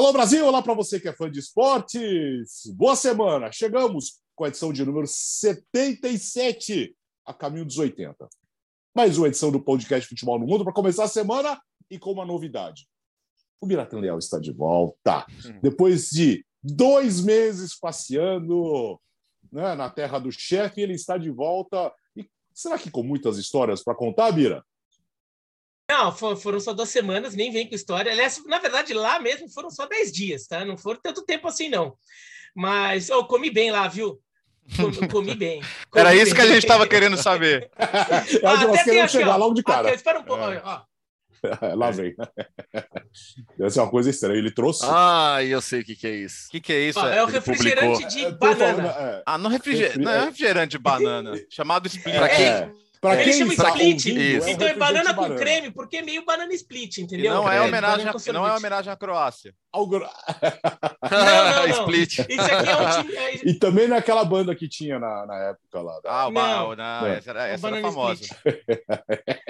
Alô Brasil, olá para você que é fã de esportes. Boa semana. Chegamos com a edição de número 77, a caminho dos 80. Mais uma edição do podcast Futebol no Mundo para começar a semana e com uma novidade. O Biratan Leal está de volta. Depois de dois meses passeando né, na terra do chefe, ele está de volta. E será que com muitas histórias para contar, Bira? Não, foram só duas semanas, nem vem com história. Aliás, na verdade, lá mesmo foram só dez dias, tá? Não foram tanto tempo assim, não. Mas eu comi bem lá, viu? Comi, comi bem. Comi Era isso bem. que a gente estava querendo saber. Que nós queremos chegar logo de cara. Aqui, espera um pouco. É. Ó. Lá vem. Deve ser uma coisa estranha. Ele trouxe. Ah, eu sei o que, que é isso. O que, que é isso? Ó, é o refrigerante publicou. de é, banana. É. Ah, não, refriger... não é refrigerante de banana. chamado Split. Pra quem? É. Pra Ele quem chama split. ouvindo, então é um banana com banana. creme, porque é meio banana split, E entendeu? não é, homenagem a, e não é homenagem à Croácia. Algo- Não, não, não. Split. Isso aqui é um time. é- E também naquela banda que tinha na, na época lá. Ah, o Não. não, É. essa era, essa era famosa.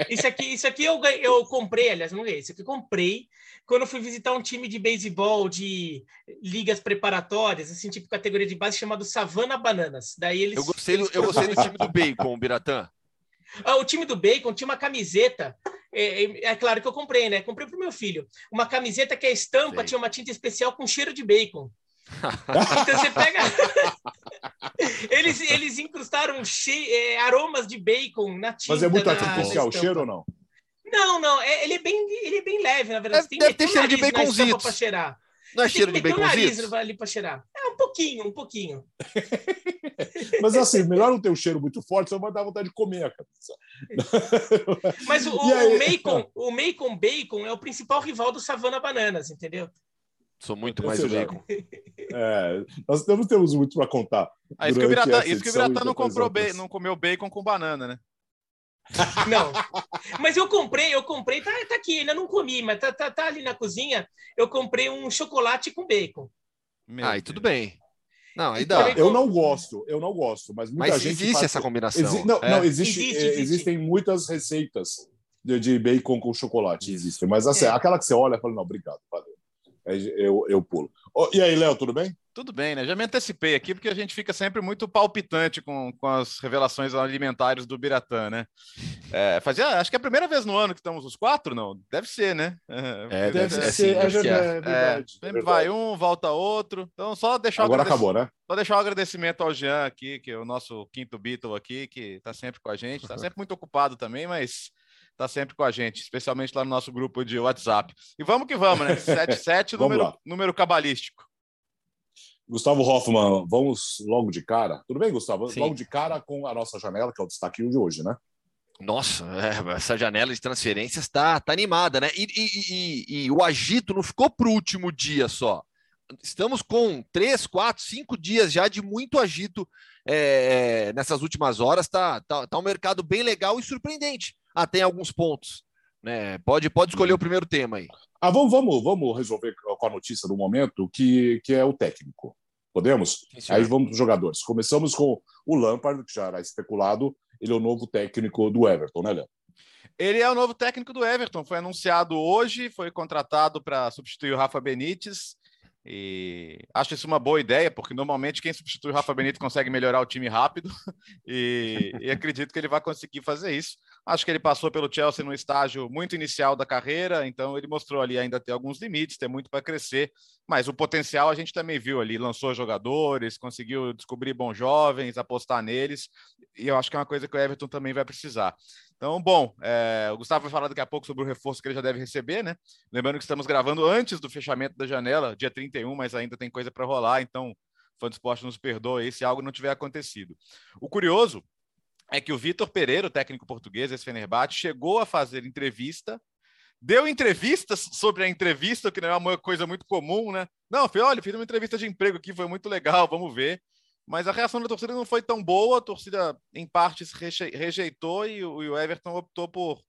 Isso aqui, isso aqui eu, eu comprei, aliás, não ganhei. Isso aqui eu comprei quando eu fui visitar um time de beisebol de ligas preparatórias, assim, tipo categoria de base, chamado Savana Bananas. Daí eles. Eu gostei, do, eles eu gostei do time do Bacon, Biratã. Ah, o time do Bacon tinha uma camiseta. É, é- é claro que eu comprei, né? Comprei pro meu filho. Uma camiseta que a estampa Sei. tinha uma tinta especial com cheiro de bacon. Então você pega. eles, eles incrustaram che- é, aromas de bacon na tinta. Mas é muito artificial o cheiro ou não? Não, não. é- ele, é bem, ele é bem leve, na verdade. Deve- deve ter o cheiro de estampa baconzitos. Não é cheiro de tem que meter o nariz baconzitos? ali para cheirar. Pouquinho, um pouquinho. Mas assim, melhor não ter um cheiro muito forte, senão vai dar vontade de comer a cabeça. Mas o, o, Macon, o Macon Bacon é o principal rival do Savana Bananas, entendeu? Sou muito mais o seja, Bacon. É, nós temos, temos muito para contar. Ah, isso que o Biratã, isso que o Biratã não, comprou ba- não comeu bacon com banana, né? Não. Mas eu comprei, eu comprei, tá, tá aqui, ainda não comi, mas tá, tá, tá ali na cozinha. Eu comprei um chocolate com bacon. Meu Ah, e tudo bem. Não, aí dá. Eu não gosto, eu não gosto, mas muita Mas gente existe faz- essa combinação. Exi- não, É. não, existe, Existe, é, existe. existem muitas receitas de, de bacon com chocolate, existem, mas assim, É. aquela que você olha e fala, não, obrigado, valeu. Aí eu, eu pulo. Ô, e aí, Léo, tudo bem? Tudo bem, né? Já me antecipei aqui, porque a gente fica sempre muito palpitante com, com as revelações alimentares do Biratã, né? É, fazia, acho que é a primeira vez no ano que estamos os quatro, não? Deve ser, né? É, deve ser, ser, sim, é, deve ser. é É, verdade, sempre é verdade. vai um, volta outro. Então, só deixar, o Agora acabou, né? só deixar o agradecimento ao Jean aqui, que é o nosso quinto Beatle aqui, que está sempre com a gente. Está sempre muito ocupado também, mas está sempre com a gente, especialmente lá no nosso grupo de WhatsApp. E vamos que vamos, né? 77, Vamos número, número cabalístico. Gustavo Hoffman, vamos logo de cara. Tudo bem, Gustavo? Sim. Logo de cara com a nossa janela, que é o destaque de hoje, né? Nossa, é, essa janela de transferências tá, tá animada, né? E, e- e- e o agito não ficou para o último dia só. Estamos com três, quatro, cinco dias já de muito agito é, nessas últimas horas. Tá, tá, tá um mercado bem legal e surpreendente, até em alguns pontos. Né? Pode, pode escolher o primeiro tema aí. Ah, vamos, vamos, vamos resolver com a notícia do momento, que, que é o técnico. Podemos? Aí vamos para os jogadores. Começamos com o Lampard, que já era especulado. Ele é o novo técnico do Everton, né, Léo? Ele é o novo técnico do Everton, foi anunciado hoje, foi contratado para substituir o Rafa Benítez. E acho isso uma boa ideia, porque normalmente quem substitui o Rafa Benítez consegue melhorar o time rápido, e, e acredito que ele vai conseguir fazer isso. Acho que ele passou pelo Chelsea no estágio muito inicial da carreira, então ele mostrou ali ainda ter alguns limites, ter muito para crescer, mas o potencial a gente também viu ali, lançou jogadores, conseguiu descobrir bons jovens, apostar neles, e eu acho que é uma coisa que o Everton também vai precisar. Então, bom, é, o Gustavo vai falar daqui a pouco sobre o reforço que ele já deve receber, né? Lembrando que estamos gravando antes do fechamento da janela, dia 31, mas ainda tem coisa para rolar, então, fã do esporte nos perdoa aí se algo não tiver acontecido. O curioso é que o Vitor Pereira, o técnico português, esse Fenerbahçe, chegou a fazer entrevista, deu entrevistas sobre a entrevista, que não é uma coisa muito comum, né? Não, foi, olha, fiz uma entrevista de emprego aqui, foi muito legal, vamos ver. Mas a reação da torcida não foi tão boa, a torcida, em partes, reje- rejeitou e o, e o Everton optou por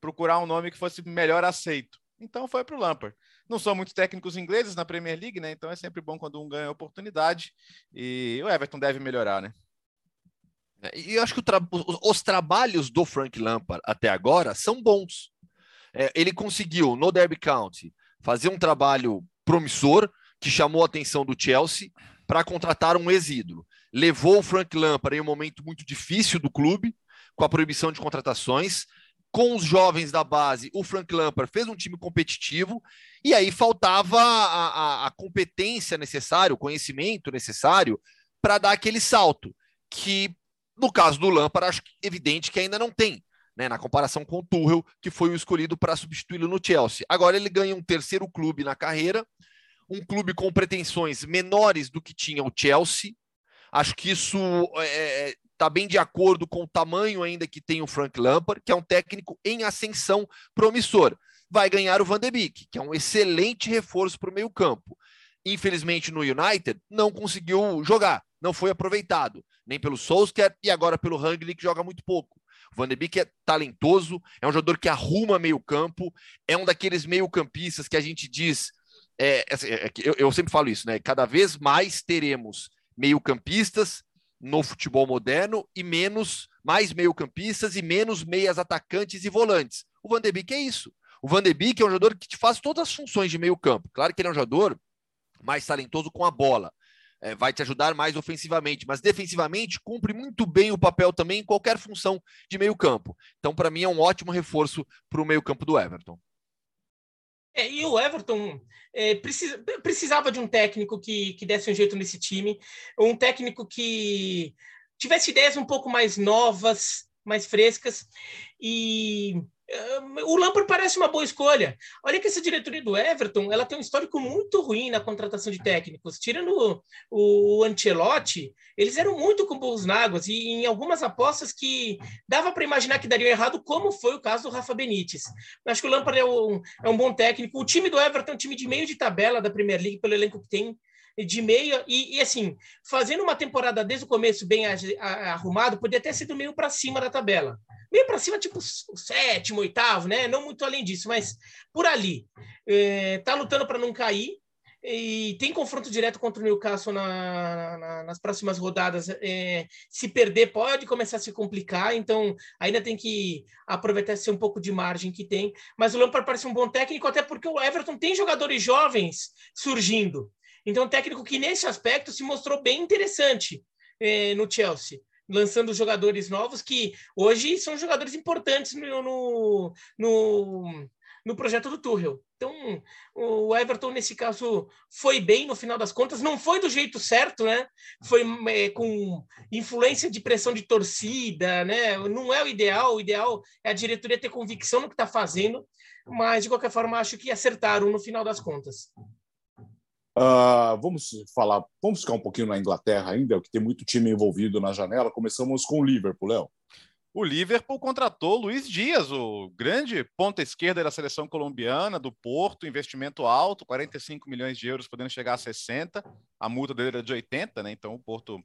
procurar um nome que fosse melhor aceito. Então foi para o Lampard. Não são muitos técnicos ingleses na Premier League, né? Então é sempre bom quando um ganha a oportunidade. E o Everton deve melhorar, né? E eu acho que tra- os, os trabalhos do Frank Lampard até agora são bons. É, ele conseguiu, no Derby County, fazer um trabalho promissor que chamou a atenção do Chelsea para contratar um ex-ídolo. Levou o Frank Lampard em um momento muito difícil do clube, com a proibição de contratações. Com os jovens da base, o Frank Lampard fez um time competitivo e aí faltava a, a, a competência necessária, o conhecimento necessário para dar aquele salto, que no caso do Lampard, acho evidente que ainda não tem. Né, na comparação com o Tuchel, que foi o escolhido para substituí-lo no Chelsea. Agora ele ganha um terceiro clube na carreira, um clube com pretensões menores do que tinha o Chelsea. Acho que isso está é, é tá bem de acordo com o tamanho ainda que tem o Frank Lampard, que é um técnico em ascensão promissor. Vai ganhar o Van de Beek, que é um excelente reforço para o meio campo. Infelizmente no United não conseguiu jogar, não foi aproveitado, nem pelo Solskjaer e agora pelo Rangnick, que joga muito pouco. O Van de Beek é talentoso, é um jogador que arruma meio campo, é um daqueles meio campistas que a gente diz é, assim, é, é eu, eu, sempre falo isso, né? Cada vez mais teremos meio-campistas no futebol moderno e menos, mais meio-campistas e menos meias atacantes e volantes. O Van de Beek é isso. O Van de Beek é um jogador que te faz todas as funções de meio-campo. Claro que ele é um jogador mais talentoso com a bola. É, vai te ajudar mais ofensivamente, mas defensivamente cumpre muito bem o papel também em qualquer função de meio campo. Então, para mim, é um ótimo reforço para o meio campo do Everton. É, e o Everton é, precisa, precisava de um técnico que, que desse um jeito nesse time, um técnico que tivesse ideias um pouco mais novas, mais frescas, e o Lampard parece uma boa escolha. Olha que essa diretoria do Everton, ela tem um histórico muito ruim na contratação de técnicos. Tirando o, o Ancelotti, eles eram muito com bons náguas e em algumas apostas que dava para imaginar que dariam errado, como foi o caso do Rafa Benítez. Acho que o Lampard é um, é um bom técnico. O time do Everton é um time de meio de tabela da Premier League, pelo elenco que tem de meia e, e, assim, fazendo uma temporada desde o começo bem arrumado, poderia ter sido meio para cima da tabela. Meio para cima, tipo sétimo, oitavo, né? Não muito além disso, mas por ali. É, tá lutando para não cair e tem confronto direto contra o Newcastle na, na, nas próximas rodadas. É, se perder, pode começar a se complicar, então ainda tem que aproveitar esse um pouco de margem que tem. Mas o Lampard parece um bom técnico, até porque o Everton tem jogadores jovens surgindo. Então, um técnico que nesse aspecto se mostrou bem interessante é, no Chelsea lançando jogadores novos que hoje são jogadores importantes no, no, no, no, projeto do Tuchel. Então, o Everton, nesse caso, foi bem no final das contas. Não foi do jeito certo, né? Foi é, com influência de pressão de torcida, né? Não é o ideal. O ideal é a diretoria ter convicção no que está fazendo. Mas, de qualquer forma, acho que acertaram no final das contas. Uh, vamos falar, vamos ficar um pouquinho na Inglaterra ainda, que tem muito time envolvido na janela. Começamos com o Liverpool, Léo. O Liverpool contratou Luiz Dias, o grande ponta esquerda da seleção colombiana, do Porto, investimento alto, 45 milhões de euros, podendo chegar a 60. A multa dele era de 80, né? Então o Porto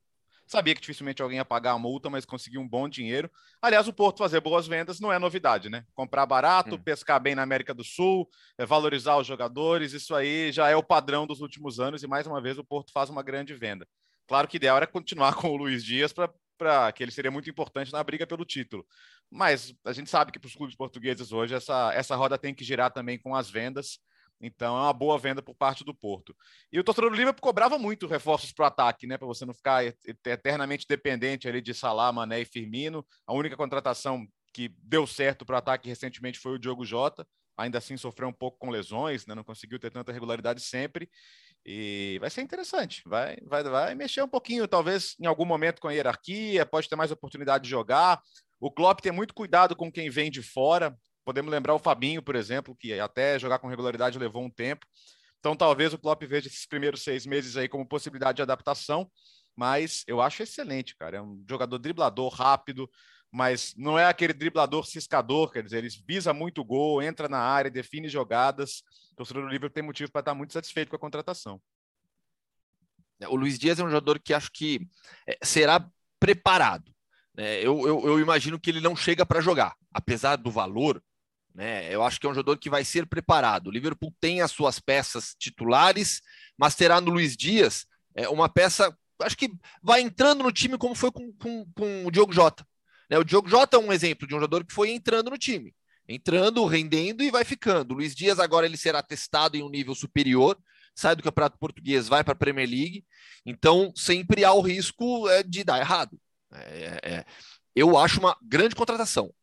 Sabia que dificilmente alguém ia pagar a multa, mas conseguiu um bom dinheiro. Aliás, o Porto fazer boas vendas não é novidade, né? Comprar barato, hum. pescar bem na América do Sul, é, valorizar os jogadores, isso aí já é o padrão dos últimos anos e mais uma vez o Porto faz uma grande venda. Claro que o ideal era continuar com o Luiz Dias para que ele seria muito importante na briga pelo título. Mas a gente sabe que para os clubes portugueses hoje essa, essa roda tem que girar também com as vendas. Então é uma boa venda por parte do Porto. E o torcedor do Liverpool cobrava muito reforços para o ataque, né? Para você não ficar eternamente dependente ali de Salah, Mané e Firmino. A única contratação que deu certo para o ataque recentemente foi o Diogo Jota. Ainda assim sofreu um pouco com lesões, né? não conseguiu ter tanta regularidade sempre. E vai ser interessante. Vai, vai, vai mexer um pouquinho, talvez em algum momento com a hierarquia, pode ter mais oportunidade de jogar. O Klopp tem muito cuidado com quem vem de fora. Podemos lembrar o Fabinho, por exemplo, que até jogar com regularidade levou um tempo. Então, talvez o Klopp veja esses primeiros seis meses aí como possibilidade de adaptação, mas eu acho excelente, cara. É um jogador driblador, rápido, mas não é aquele driblador ciscador, quer dizer, ele visa muito gol, entra na área, define jogadas. O torcedor do Liverpool tem motivo para estar muito satisfeito com a contratação. O Luiz Dias é um jogador que acho que é, será preparado. Né? Eu, eu, eu imagino que ele não chega para jogar, apesar do valor né? Eu acho que é um jogador que vai ser preparado. O Liverpool tem as suas peças titulares, mas terá no Luiz Dias é, uma peça, acho que vai entrando no time como foi com, com, com o Diogo Jota. Né? O Diogo Jota é um exemplo de um jogador que foi entrando no time, entrando, rendendo e vai ficando. O Luiz Dias agora ele será testado em um nível superior, sai do Campeonato Português, vai para a Premier League. Então, sempre há o risco é, de dar errado. É, é, eu acho uma grande contratação.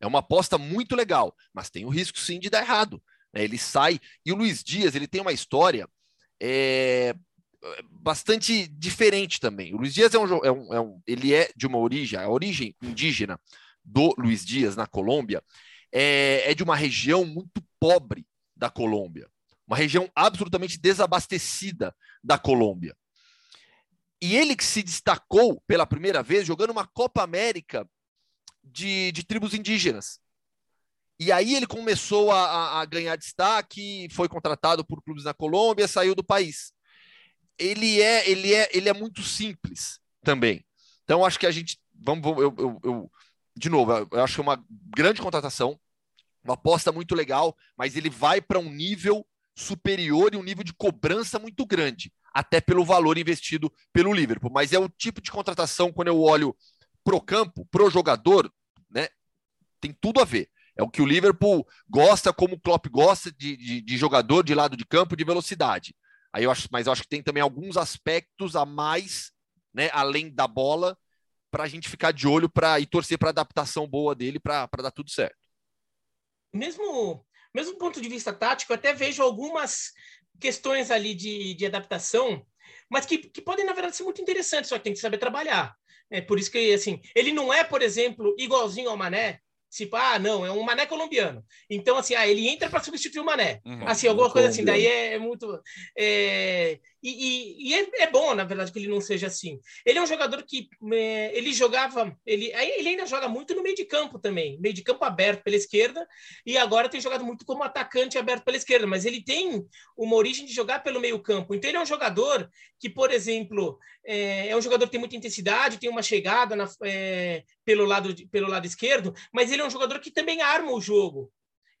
É uma aposta muito legal, mas tem o risco sim de dar errado. Né? Ele sai. E o Luiz Dias, ele tem uma história é, bastante diferente também. O Luiz Dias é um, é um, é um, ele é de uma origem, a origem indígena do Luiz Dias na Colômbia é, é de uma região muito pobre da Colômbia, uma região absolutamente desabastecida da Colômbia. E ele que se destacou pela primeira vez jogando uma Copa América de, de tribos indígenas. E aí ele começou a, a, ganhar destaque, foi contratado por clubes na Colômbia, saiu do país. Ele é, ele é, ele é muito simples também. Então acho que a gente, vamos, eu, eu, eu de novo, eu acho que é uma grande contratação, uma aposta muito legal, mas ele vai para um nível superior e um nível de cobrança muito grande, até pelo valor investido pelo Liverpool. Mas é o tipo de contratação, quando eu olho pro campo, pro jogador, tem tudo a ver. É o que o Liverpool gosta, como o Klopp gosta de, de, de jogador de lado de campo de velocidade. Aí eu acho, mas eu acho que tem também alguns aspectos a mais, né, além da bola, para a gente ficar de olho para e torcer para adaptação boa dele para dar tudo certo. Mesmo, mesmo ponto de vista tático, eu até vejo algumas questões ali de, de adaptação, mas que, que podem, na verdade, ser muito interessantes, só que tem que saber trabalhar. É por isso que, assim, ele não é, por exemplo, igualzinho ao Mané, Tipo, ah, não, é um mané colombiano. Então, assim, ah, ele entra para substituir o mané. Uhum, assim, alguma coisa assim. Daí é, é muito. É... E, e, e é, é, bom, na verdade, que ele não seja assim. Ele é um jogador que é, ele jogava, ele, ele ainda joga muito no meio de campo também, meio de campo aberto pela esquerda, e agora tem jogado muito como atacante aberto pela esquerda, mas ele tem uma origem de jogar pelo meio campo. Então ele é um jogador que, por exemplo, é, é um jogador que tem muita intensidade, tem uma chegada na, é, pelo, lado, pelo lado esquerdo, mas ele é um jogador que também arma o jogo.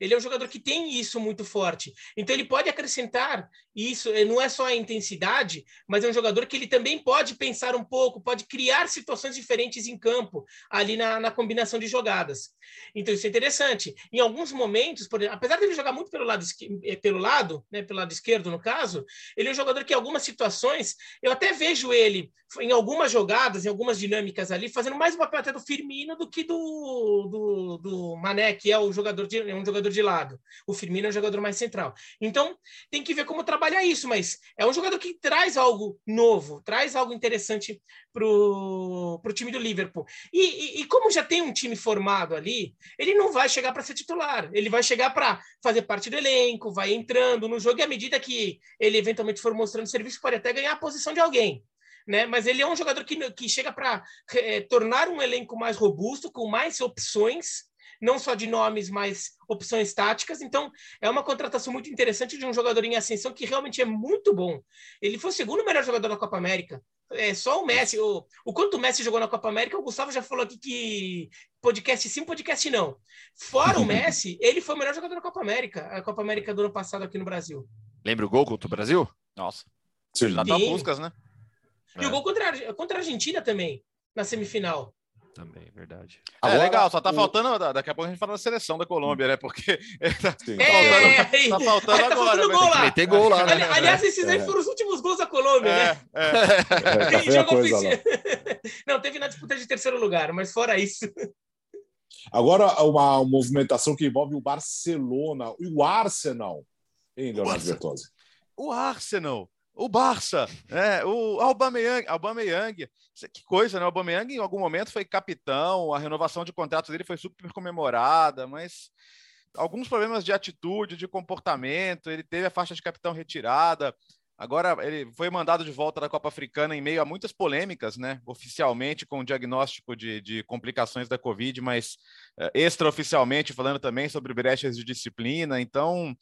Ele é um jogador que tem isso muito forte. Então ele pode acrescentar isso, eh, não é só a intensidade, mas é um jogador que ele também pode pensar um pouco, pode criar situações diferentes em campo, ali na, na combinação de jogadas. Então isso é interessante. Em alguns momentos, por, apesar de ele jogar muito pelo lado, eh, pelo lado, né, pelo lado esquerdo no caso, ele é um jogador que em algumas situações, eu até vejo ele em algumas jogadas, em algumas dinâmicas ali, fazendo mais o papel até do Firmino do que do, do, do Mané, que é o jogador de, é um jogador de lado. O Firmino é um jogador mais central. Então, tem que ver como trabalhar isso, mas é um jogador que traz algo novo, traz algo interessante para o time do Liverpool. E, e, e, como já tem um time formado ali, ele não vai chegar para ser titular, ele vai chegar para fazer parte do elenco, vai entrando no jogo, e à medida que ele eventualmente for mostrando serviço, pode até ganhar a posição de alguém. Né? Mas ele é um jogador que, que chega para é, tornar um elenco mais robusto, com mais opções, não só de nomes, mas opções táticas. Então, é uma contratação muito interessante de um jogador em ascensão que realmente é muito bom. Ele foi o segundo melhor jogador da Copa América. É só o Messi. O, o quanto o Messi jogou na Copa América, o Gustavo já falou aqui que podcast sim, podcast não. Fora o Messi, ele foi o melhor jogador da Copa América, a Copa América do ano passado aqui no Brasil. Lembra o gol contra o Brasil? Nossa. Sim. Lá tá Buscas, né? E é. o gol contra, contra a Argentina também, na semifinal também, verdade. É Agora, legal, só tá o... faltando. Daqui a pouco a gente fala da seleção da Colômbia, né? Porque tá, é, tá faltando, tá faltando agora. Tá gol lá. Meter gol lá. Né? Aliás, esses aí é. foram os últimos gols da Colômbia, é, né? É. é tá ofici... Não, teve na disputa de terceiro lugar, mas fora isso. Agora, uma movimentação que envolve o Barcelona e o Arsenal, hein, Leonardo Bertozzi? O Arsenal o Barça, né? o Aubameyang, Aubameyang, que coisa, né? O Aubameyang em algum momento foi capitão, a renovação de contrato dele foi super comemorada, mas alguns problemas de atitude, de comportamento, ele teve a faixa de capitão retirada, Agora ele foi mandado de volta da Copa Africana em meio a muitas polêmicas, né? Oficialmente com o diagnóstico de, de complicações da Covid, mas uh, extraoficialmente falando também sobre brechas de disciplina. Então,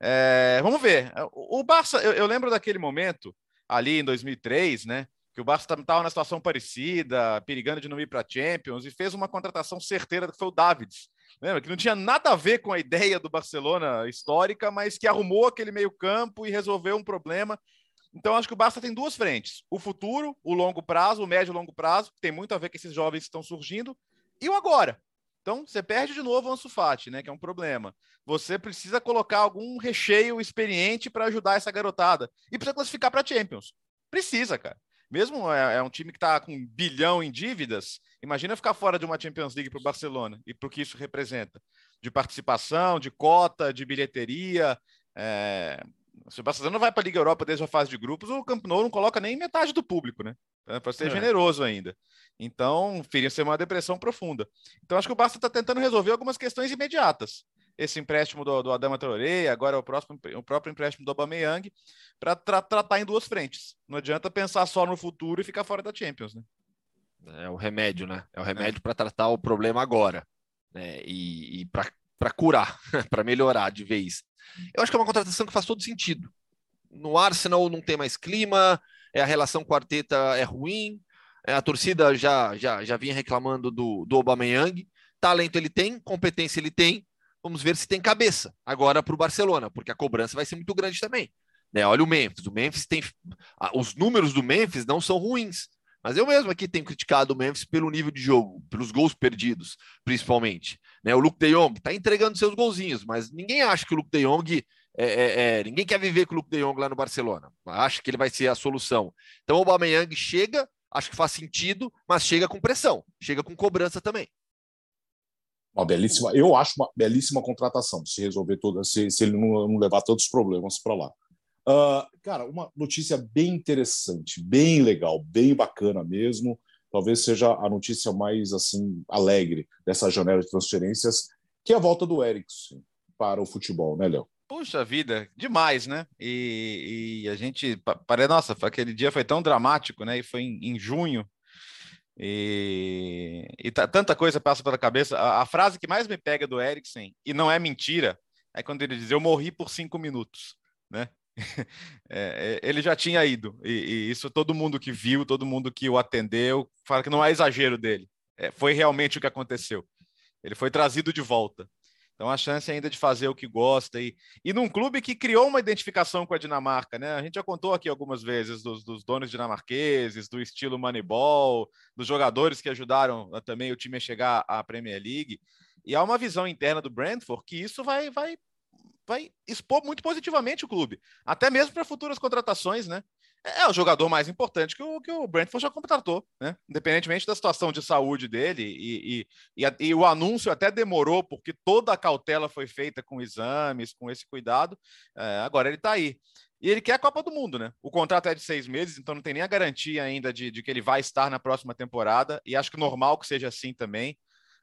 é, vamos ver. O, Barça, eu, eu, lembro daquele momento ali em 2003, né? Que o Barça estava numa situação parecida, perigando de não ir para Champions e fez uma contratação certeira que foi o Davids Lembra? Que não tinha nada a ver com a ideia do Barcelona histórica, mas que arrumou aquele meio-campo e resolveu um problema. Então, acho que o Barça tem duas frentes: o futuro, o longo prazo, o médio e longo prazo, que tem muito a ver com esses jovens que estão surgindo, e o agora. Então, você perde de novo o Ansu Fati, né, que é um problema. Você precisa colocar algum recheio experiente para ajudar essa garotada. E precisa classificar para Champions. Precisa, cara. Mesmo é, é um time que está com um bilhão em dívidas, imagina ficar fora de uma Champions League para o Barcelona e para o que isso representa. De participação, de cota, de bilheteria. É... Se o Barcelona não vai para a Liga Europa desde a fase de grupos, o Camp Nou não coloca nem metade do público, né? Para ser é. generoso ainda. Então, iria ser uma depressão profunda. Então, acho que o Barça está tentando resolver algumas questões imediatas. Esse empréstimo do, do Adama Traoré, agora o, próximo, o próprio empréstimo do Aubameyang, para tra tratar em duas frentes. Não adianta pensar só no futuro e ficar fora da Champions, né? É o remédio, né? É o remédio é. para tratar o problema agora. Né? E, e para curar, para melhorar de vez. Eu acho que é uma contratação que faz todo sentido. No Arsenal não tem mais clima, é, a relação com a Arteta é ruim, é, a torcida já, já, já vinha reclamando do, do Aubameyang. Talento ele tem, competência ele tem. Vamos ver se tem cabeça agora para o Barcelona, porque a cobrança vai ser muito grande também. Né? Olha o Memphis. O Memphis tem. Os números do Memphis não são ruins. Mas eu mesmo aqui tenho criticado o Memphis pelo nível de jogo, pelos gols perdidos, principalmente. Né? O Luke de Jong está entregando seus golzinhos, mas ninguém acha que o Luke de Jong é, é, é, ninguém quer viver com o Luke de Jong lá no Barcelona. Acha que ele vai ser a solução. Então o Aubameyang chega, acho que faz sentido, mas chega com pressão, chega com cobrança também. Uma belíssima, eu acho uma belíssima contratação, se resolver toda, se, se ele não, não, levar todos os problemas para lá. Uh, cara, uma notícia bem interessante, bem legal, bem bacana mesmo. Talvez seja a notícia mais assim alegre dessa janela de transferências, que é a volta do Eriksen para o futebol, né, Léo? Puxa vida, demais, né? E, e a gente, parece, nossa, aquele dia foi tão dramático, né? E foi em, em junho. E, e tanta coisa passa pela cabeça. A, a, frase que mais me pega do Eriksen, e não é mentira, é quando ele diz: Eu morri por cinco minutos, né? É, é, ele já tinha ido, e, e, isso todo mundo que viu, todo mundo que o atendeu, fala que não é exagero dele. É, foi realmente o que aconteceu. Ele foi trazido de volta. Então, a chance ainda de fazer o que gosta. E, e num clube que criou uma identificação com a Dinamarca, né? A gente já contou aqui algumas vezes dos, dos donos dinamarqueses, do estilo Moneyball, dos jogadores que ajudaram ah, também o time a chegar à Premier League. E há uma visão interna do Brentford que isso vai, vai, vai expor muito positivamente o clube, até mesmo para futuras contratações, né? É o jogador mais importante que o, que o Brentford já contratou, né? Independentemente da situação de saúde dele, e, e, e, e, o anúncio até demorou, porque toda a cautela foi feita com exames, com esse cuidado. É, agora ele está aí. E ele quer a Copa do Mundo, né? O contrato é de seis meses, então não tem nem a garantia ainda de, de que ele vai estar na próxima temporada, e acho que normal que seja assim também.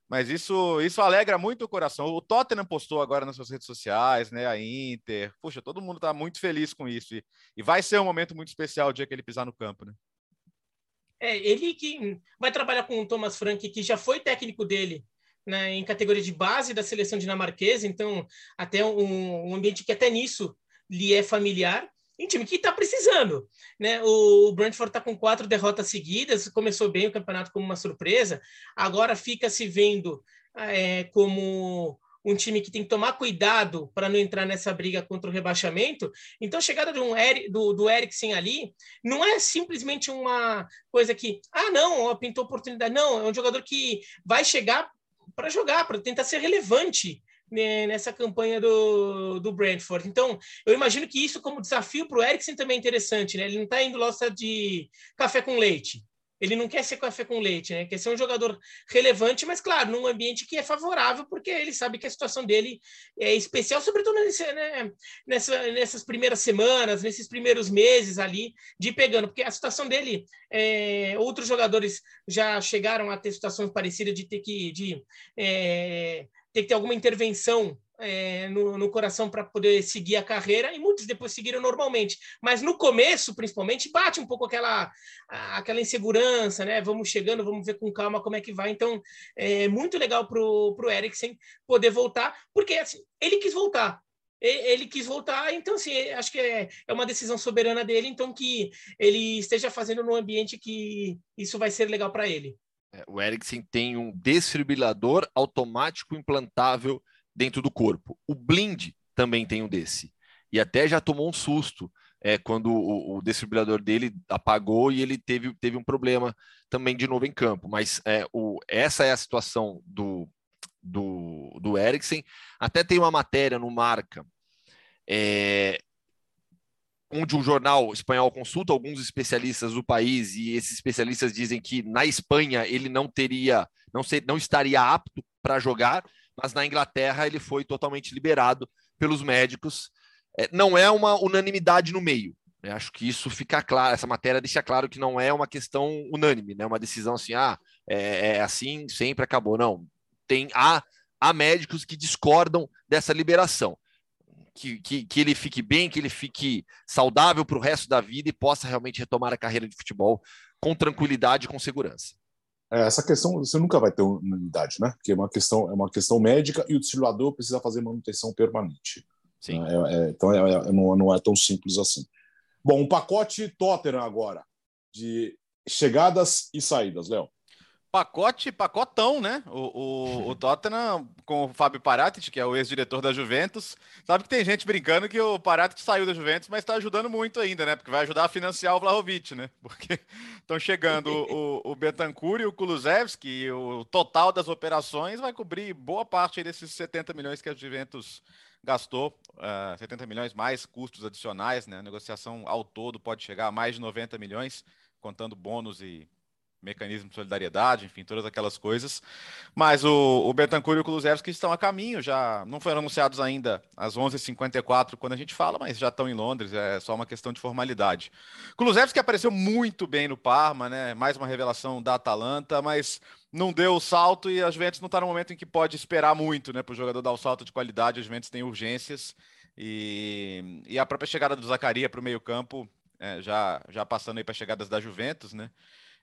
Mas isso, isso alegra muito o coração. O Tottenham postou agora nas suas redes sociais, né? A Inter. Puxa, todo mundo está muito feliz com isso. E, e, vai ser um momento muito especial o dia que ele pisar no campo, né? É, ele que vai trabalhar com o Thomas Frank, que já foi técnico dele né, em categoria de base da seleção dinamarquesa, então até um, um ambiente que até nisso lhe é familiar em time que está precisando. Né? O Brentford está com quatro derrotas seguidas, começou bem o campeonato como uma surpresa, agora fica se vendo é, como um time que tem que tomar cuidado para não entrar nessa briga contra o rebaixamento. Então, a chegada de um do, do Eriksen ali não é simplesmente uma coisa que, ah, não, pintou oportunidade. Não, é um jogador que vai chegar para jogar, para tentar ser relevante nessa campanha do, do Brentford. Então, eu imagino que isso, como desafio para o Eriksen, também é interessante. Né? Ele não está indo lá de café com leite. Ele não quer ser café com leite, né? Quer ser um jogador relevante, mas claro, num ambiente que é favorável, porque ele sabe que a situação dele é especial, sobretudo nesse, né, nessa, nessas primeiras semanas, nesses primeiros meses ali de pegando, porque a situação dele, é, outros jogadores já chegaram a ter situações parecidas de ter que de, é, ter que ter alguma intervenção é, no, no, coração para poder seguir a carreira e muitos depois seguiram normalmente. Mas no começo, principalmente, bate um pouco aquela, aquela insegurança, né? Vamos chegando, vamos ver com calma como é que vai. Então, é muito legal para o Eriksen poder voltar, porque assim, ele quis voltar. Ele quis voltar, então, assim, acho que é, é uma decisão soberana dele, então que ele esteja fazendo num ambiente que isso vai ser legal para ele. É, o Ericsson tem um desfibrilador automático implantável dentro do corpo. O Blind também tem um desse. E até já tomou um susto é, quando o, o desfibrilador dele apagou e ele teve, teve um problema também de novo em campo. Mas é, o, essa é a situação do, do, do. Até tem uma matéria no Marca, é, onde um jornal espanhol consulta alguns especialistas do país e esses especialistas dizem que na Espanha ele não teria, não, ser, não estaria apto para jogar, mas na Inglaterra ele foi totalmente liberado pelos médicos. É, não é uma unanimidade no meio. Né? Acho que isso fica claro, essa matéria deixa claro que não é uma questão unânime, né? uma decisão assim, ah, é, é assim, sempre acabou. Não, tem há, há médicos que discordam dessa liberação. Que, que, que ele fique bem, que ele fique saudável para o resto da vida e possa realmente retomar a carreira de futebol com tranquilidade e com segurança. É, essa questão você nunca vai ter unanimidade, né? Porque é uma questão, é uma questão médica e o desfibrilador precisa fazer manutenção permanente. Sim. É, é, então é, é, não, não, é tão simples assim. Bom, um pacote Tottenham agora de chegadas e saídas, Léo. Pacote, pacotão, né? O, o, o Tottenham com o Fábio Paratit, que é o ex-diretor da Juventus. Sabe que tem gente brincando que o Paratit saiu da Juventus, mas está ajudando muito ainda, né? Porque vai ajudar a financiar o Vlahovic, né? Porque estão chegando o, o Betancourt e o Kulusevski, e o total das operações vai cobrir boa parte desses 70 milhões que a Juventus gastou, uh, eh, 70 milhões mais custos adicionais, né? A negociação ao todo pode chegar a mais de 90 milhões, contando bônus e mecanismo de solidariedade, enfim, todas aquelas coisas. Mas o, o Betancourt e o Kulusevski estão a caminho, já não foram anunciados ainda às 11h54 quando a gente fala, mas já estão em Londres, é só uma questão de formalidade. Kulusevski apareceu muito bem no Parma, né? mais uma revelação da Atalanta, mas não deu o salto e a Juventus não está no momento em que pode esperar muito né, para o jogador dar o salto de qualidade, a Juventus tem urgências e, e a própria chegada do Zacaria para o meio campo, é, já, já passando aí para chegadas da Juventus, né?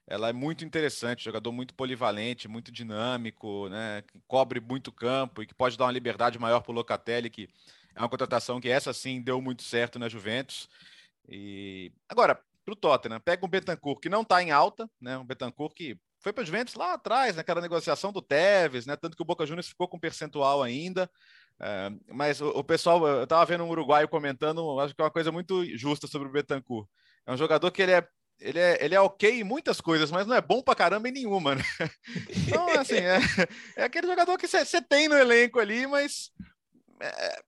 Ela é muito interessante, jogador muito polivalente, muito dinâmico, né? Que cobre muito campo e que pode dar uma liberdade maior para o Locatelli, que é uma contratação que essa sim deu muito certo na Juventus. E agora, para o Tottenham, pega um Betancourt que não está em alta, né? Um Betancourt que foi para a Juventus lá atrás, naquela negociação do Tevez, né? Tanto que o Boca Juniors ficou com percentual ainda. É, mas o, o, pessoal, eu estava vendo um uruguaio comentando, acho que é uma coisa muito justa sobre o Betancourt. É um jogador que ele é ele é, ele é ok em muitas coisas, mas não é bom pra caramba em nenhuma, né? Então, assim, é, é aquele jogador que você tem no elenco ali, mas é,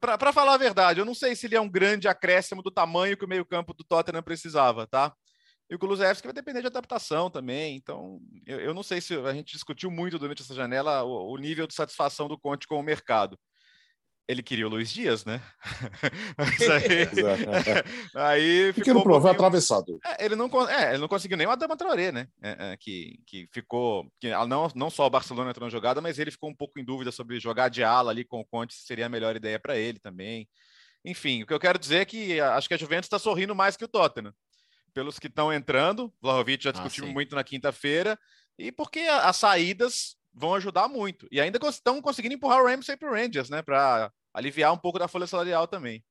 para falar a verdade, eu não sei se ele é um grande acréscimo do tamanho que o meio-campo do Tottenham precisava, tá? E o Kulusevski vai depender de adaptação também. Então, eu, eu, não sei se a gente discutiu muito durante essa janela o, o nível de satisfação do Conte com o mercado ele queria o Luiz Dias, né? Aí, aí ficou um pouquinho... atravessado. É, ele, não, é, ele não conseguiu nem o Adama Traoré, né? É, é, que, que ficou... Que, não, não só o Barcelona entrou na jogada, mas ele ficou um pouco em dúvida sobre jogar de ala ali com o Conte, se seria a melhor ideia para ele também. Enfim, o que eu quero dizer é que acho que a Juventus está sorrindo mais que o Tottenham. Pelos que estão entrando, Vlahovic já ah, discutimos ah, muito na quinta-feira, e porque as saídas vão ajudar muito. E ainda estão conseguindo empurrar o Ramsey para o Rangers, né? Para aliviar um pouco da folha salarial também.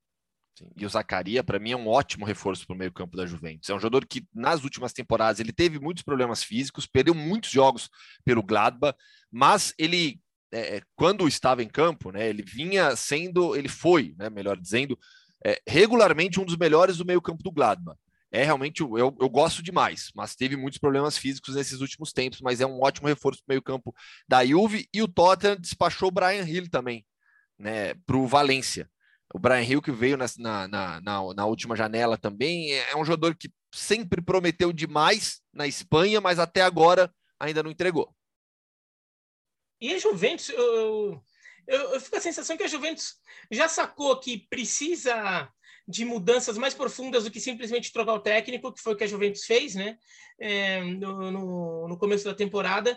Sim. E o Zacaria, para mim, é um ótimo reforço para o meio-campo da Juventus. É um jogador que, nas últimas temporadas, ele teve muitos problemas físicos, perdeu muitos jogos pelo Gladbach, mas ele, é, é, quando estava em campo, né, ele vinha sendo, ele foi, né, melhor dizendo, é, regularmente um dos melhores do meio-campo do Gladbach. É realmente, eu, eu gosto demais, mas teve muitos problemas físicos nesses últimos tempos, mas é um ótimo reforço para o meio-campo da Juve e o Tottenham despachou o Brian Hill também, né, para o Valência. O Brian Hill, que veio na, na, na, na, última janela também, é um jogador que sempre prometeu demais na Espanha, mas até agora ainda não entregou. E a Juventus, eu, eu, eu fico a sensação que a Juventus já sacou que precisa de mudanças mais profundas do que simplesmente trocar o técnico, que foi o que a Juventus fez né? É, no, no, começo da temporada.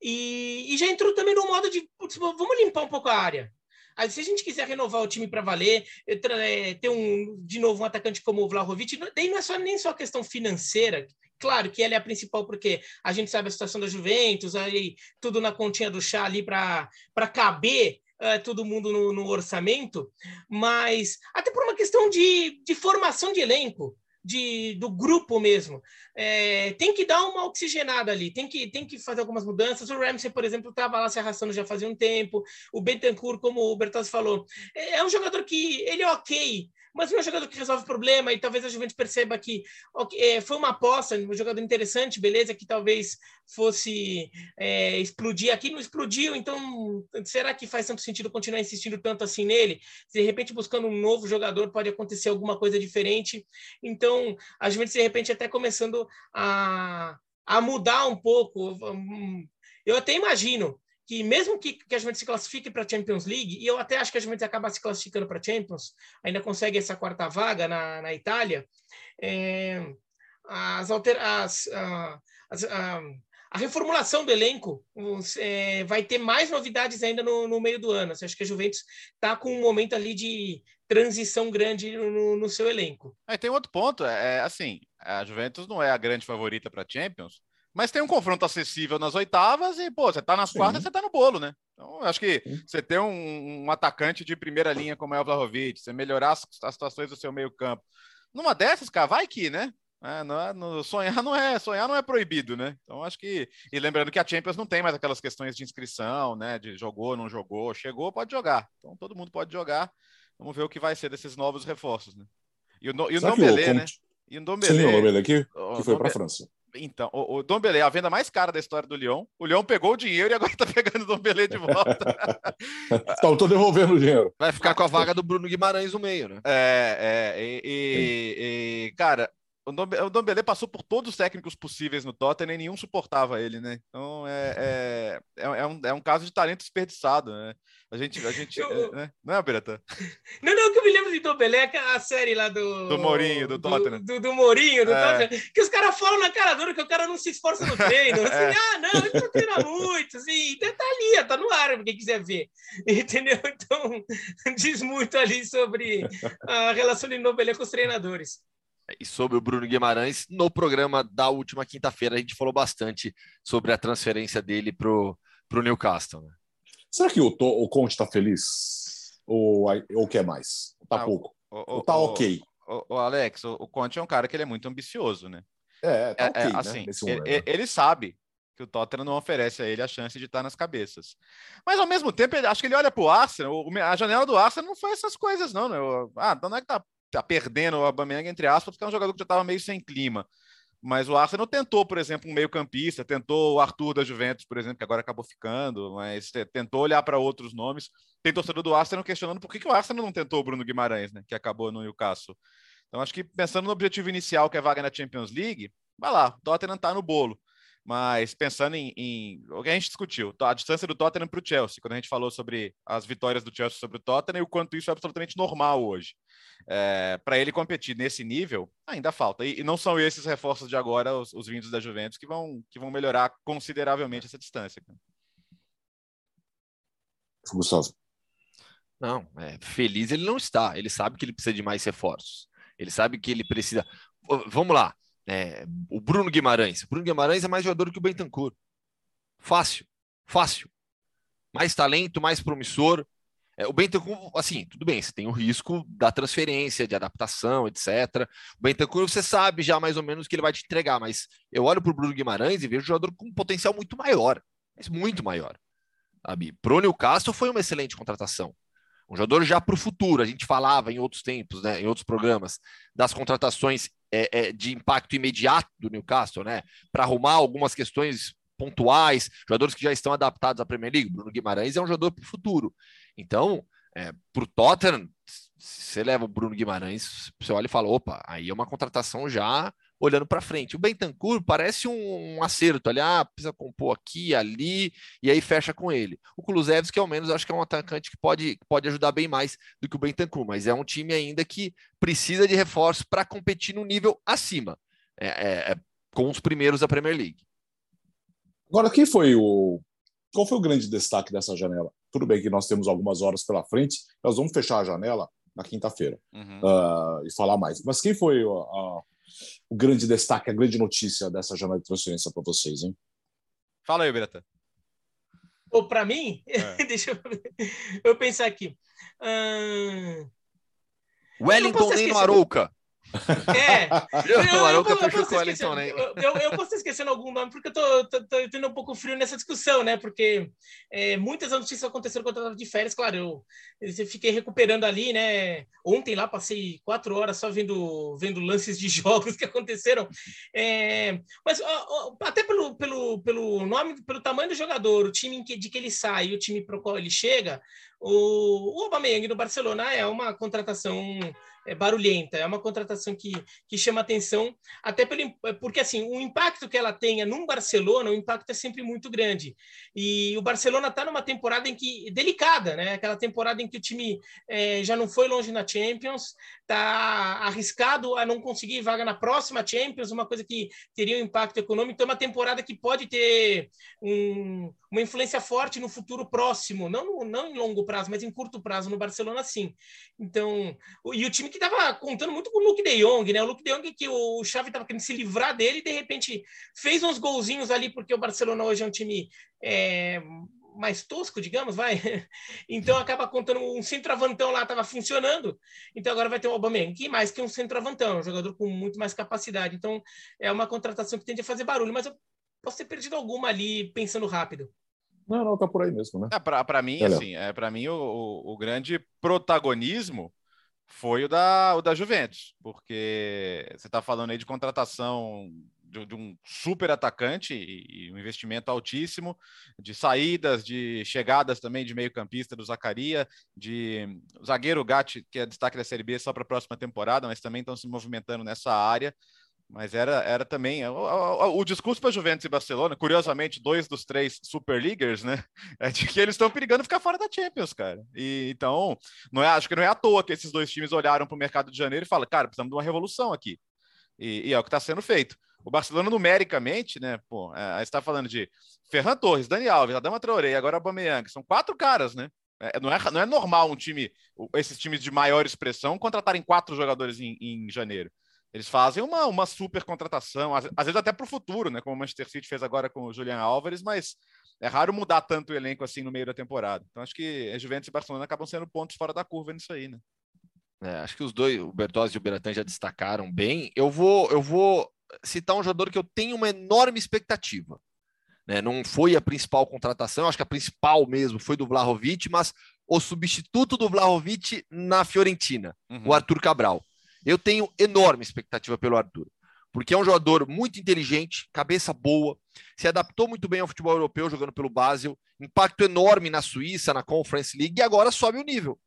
E, e, já entrou também no modo de putz, vamos limpar um pouco a área. Aí, se a gente quiser renovar o time para valer, é, ter um, de novo um atacante como o Vlahovic, daí não é só, nem só questão financeira, Claro que ela é a principal, porque a gente sabe a situação da Juventus, aí tudo na continha do chá ali para caber uh, todo mundo no, no, orçamento, mas até por uma questão de, de formação de elenco de, do grupo mesmo. É, tem que dar uma oxigenada ali, tem que, tem que fazer algumas mudanças. O Ramsey, por exemplo, estava lá se arrastando já fazia um tempo. O Bentancourt, como o Bertazzi falou, é, é um jogador que ele é ok, mas um jogador que resolve problema e talvez a Juventus perceba que okay, é, foi uma aposta, um jogador interessante, beleza, que talvez fosse é, explodir aqui, não explodiu, então será que faz tanto sentido continuar insistindo tanto assim nele? De repente, buscando um novo jogador, pode acontecer alguma coisa diferente. Então, a Juventus, de repente, até começando a, a mudar um pouco. Eu até imagino que mesmo que, que a Juventus se classifique para a Champions League, e eu até acho que a Juventus acaba se classificando para a Champions, ainda consegue essa quarta vaga na, na Itália, é, as, alter, as, as, a, a reformulação do elenco é, vai ter mais novidades ainda no, no meio do ano. Você acha que a Juventus está com um momento ali de transição grande no, no seu elenco? Aí tem outro ponto, é, é assim, a Juventus não é a grande favorita para a Champions, mas tem um confronto acessível nas oitavas e, pô, você tá nas Sim. quartas, você tá no bolo, né? Então, acho que você ter um, um, atacante de primeira linha como é o Vlahovic, você melhorar as, as situações do seu meio campo. Numa dessas, cara, vai que, né? É, não é, no, sonhar não é sonhar não é proibido, né? Então acho que e lembrando que a Champions não tem mais aquelas questões de inscrição, né? De jogou, não jogou, chegou, pode jogar. Então todo mundo pode jogar. Vamos ver o que vai ser desses novos reforços, né? E o, e o Ndombele, né? E o Ndombele, Sim, o Ndombele aqui, que foi para a França. Então, o, o Dom Belé, a venda mais cara da história do Lyon. O Lyon pegou o dinheiro e agora está pegando o Dom Belé de volta. então, estou devolvendo o dinheiro. Vai ficar com a vaga do Bruno Guimarães no meio, né? É, é. E, e, e cara, o Dombele passou por todos os técnicos possíveis no Tottenham e nenhum suportava ele, né? Então é, é, é, é, um, é um caso de talento desperdiçado, né? A gente. A gente eu... né? Não é, Beretta? Não, não, o que eu me lembro de Dombele é a série lá do. Do Mourinho, do Tottenham. Do, do, do Mourinho, do é. Tottenham. Que os caras falam na cara dura que o cara não se esforça no treino. Assim, é. ah, não, ele não treina muito, assim, tá ali, tá no ar, quem quiser ver. Entendeu? Então, diz muito ali sobre a relação de Dombele com os treinadores e sobre o Bruno Guimarães. No programa da última quinta-feira, a gente falou bastante sobre a transferência dele para o Newcastle. Né? Será que o, o Conte está feliz? Ou, ou quer mais? Está ah, pouco? O, ou está ok? O, o, Alex, o, o Conte é um cara que ele é muito ambicioso, né? É, tá é, okay, é, assim, né? ele, ele, sabe que o Tottenham não oferece a ele a chance de estar nas cabeças. Mas ao mesmo tempo, ele, acho que ele olha para o Arsenal, a janela do Arsenal não foi essas coisas, não. Né? Ah, então não é que tá tá perdendo o Aubameyang, entre aspas, porque é um jogador que já estava meio sem clima. Mas o Arsenal tentou, por exemplo, um meio-campista, tentou o Arthur da Juventus, por exemplo, que agora acabou ficando, mas tentou olhar para outros nomes. Tem torcedor do Arsenal questionando por que, que o Arsenal não tentou o Bruno Guimarães, né, que acabou no Newcastle. Então, acho que pensando no objetivo inicial, que é vaga na Champions League, vai lá, o Tottenham está no bolo. Mas pensando em, em, o que a gente discutiu, a distância do Tottenham para o Chelsea, quando a gente falou sobre as vitórias do Chelsea sobre o Tottenham e o quanto isso é absolutamente normal hoje é, para ele competir nesse nível, ainda falta. E, e, não são esses reforços de agora, os, os, vindos da Juventus, que vão, que vão melhorar consideravelmente essa distância. Gustavo. Não, é, feliz ele não está. Ele sabe que ele precisa de mais reforços. Ele sabe que ele precisa. Vamos lá. É, o Bruno Guimarães. O Bruno Guimarães é mais jogador que o Bentancur. Fácil. Fácil. Mais talento, mais promissor. É, o Bentancur, assim, tudo bem, você tem o risco da transferência, de adaptação, etc. O Bentancur, você sabe já mais ou menos que ele vai te entregar, mas eu olho para o Bruno Guimarães e vejo um jogador com um potencial muito maior, mas muito maior. Sabe? Pro Newcastle foi uma excelente contratação. Um jogador já para o futuro. A gente falava em outros tempos, né, em outros programas, das contratações é, é, de impacto imediato do Newcastle, né? Para arrumar algumas questões pontuais, jogadores que já estão adaptados à Premier League. Bruno Guimarães é um jogador para o futuro. Então, é, para o Tottenham, você leva o Bruno Guimarães, você olha e fala: opa, aí é uma contratação já olhando para frente. O Bentancur parece um, um, acerto ali, ah, precisa compor aqui, ali, e aí fecha com ele. O Kulusevski, ao menos, acho que é um atacante que pode, pode ajudar bem mais do que o Bentancur, mas é um time ainda que precisa de reforço para competir no nível acima, é, é, é, com os primeiros da Premier League. Agora, quem foi o. Qual foi o grande destaque dessa janela? Tudo bem que nós temos algumas horas pela frente, nós vamos fechar a janela na quinta-feira uhum. uh, e falar mais. Mas quem foi uh, o grande destaque, a grande notícia dessa janela de transferência para vocês, hein? Fala aí, Beretta. Ou para mim, é. deixa eu, eu, pensar aqui. Uh... Wellington nem Arouca. É. né? Eu, eu, posso estar esquecendo algum nome, porque eu tô, tô, tô, tendo um pouco frio nessa discussão, né? Porque é, muitas notícias aconteceram quando eu estava de férias, claro, eu, eu fiquei recuperando ali, né? Ontem lá passei quatro horas só vendo, vendo lances de jogos que aconteceram. É, mas ó, ó, até pelo, pelo, pelo nome, pelo tamanho do jogador, o time que, de que ele sai, o time para o qual ele chega, o, o Aubameyang no Barcelona é uma contratação barulhenta, é uma contratação que, que chama atenção, até pelo, porque assim, o impacto que ela tenha num Barcelona, o impacto é sempre muito grande. E o Barcelona está numa temporada em que delicada, né? Aquela temporada em que o time é, já não foi longe na Champions, está arriscado a não conseguir vaga na próxima Champions, uma coisa que teria um impacto econômico. Então, é uma temporada que pode ter um, uma influência forte no futuro próximo, não, não em longo prazo, mas em curto prazo no Barcelona, sim. Então, e o time que estava contando muito com o Luke de Jong, né? O Luke de Jong que o Xavi estava querendo se livrar dele e de repente fez uns golzinhos ali porque o Barcelona hoje é um time é, mais tosco, digamos, vai. Então acaba contando um centroavantão lá estava funcionando. Então agora vai ter o Aubameyang, que mais que um centroavantão, um jogador com muito mais capacidade. Então é uma contratação que tende a fazer barulho, mas eu posso ter perdido alguma ali pensando rápido. Não, não, tá por aí mesmo, né? É, para mim, assim, é, para mim o, o, o, grande protagonismo foi o da, o da Juventus, porque você está falando aí de contratação de, de, um super atacante e, e, um investimento altíssimo, de saídas, de chegadas também de meio-campista do Zacaria, de zagueiro Gatti, que é destaque da Série B só para a próxima temporada, mas também estão se movimentando nessa área. Mas era, era também o, o, o discurso para Juventus e Barcelona, curiosamente, dois dos três Super Leaguers, né? É de que eles estão perigando ficar fora da Champions, cara. E então, não é, acho que não é à toa que esses dois times olharam para o mercado de janeiro e falaram, cara, precisamos de uma revolução aqui. E, e é o que está sendo feito. O Barcelona, numericamente, né? Pô, é, está falando de Ferran Torres, Dani Alves, Adama Traoré, agora Aubameyang. São quatro caras, né? É, não, é, não é normal um time, esses times de maior expressão, contratarem quatro jogadores em, em janeiro. Eles fazem uma, uma super contratação, às, às vezes até para o futuro, né? Como o Manchester City fez agora com o Julian Álvares, mas é raro mudar tanto o elenco assim no meio da temporada. Então acho que a Juventus e Barcelona acabam sendo pontos fora da curva nisso aí, né? É, acho que os dois, o Bertozzi e o Beratan já destacaram bem. Eu vou, eu vou citar um jogador que eu tenho uma enorme expectativa. Né? Não foi a principal contratação, acho que a principal mesmo foi do Vlahovic, mas o substituto do Vlahovic na Fiorentina, uhum. o Arthur Cabral. Eu tenho enorme expectativa pelo Arthur, porque é um jogador muito inteligente, cabeça boa, se adaptou muito bem ao futebol europeu jogando pelo Basel, impacto enorme na Suíça, na Conference League, e agora sobe o nível.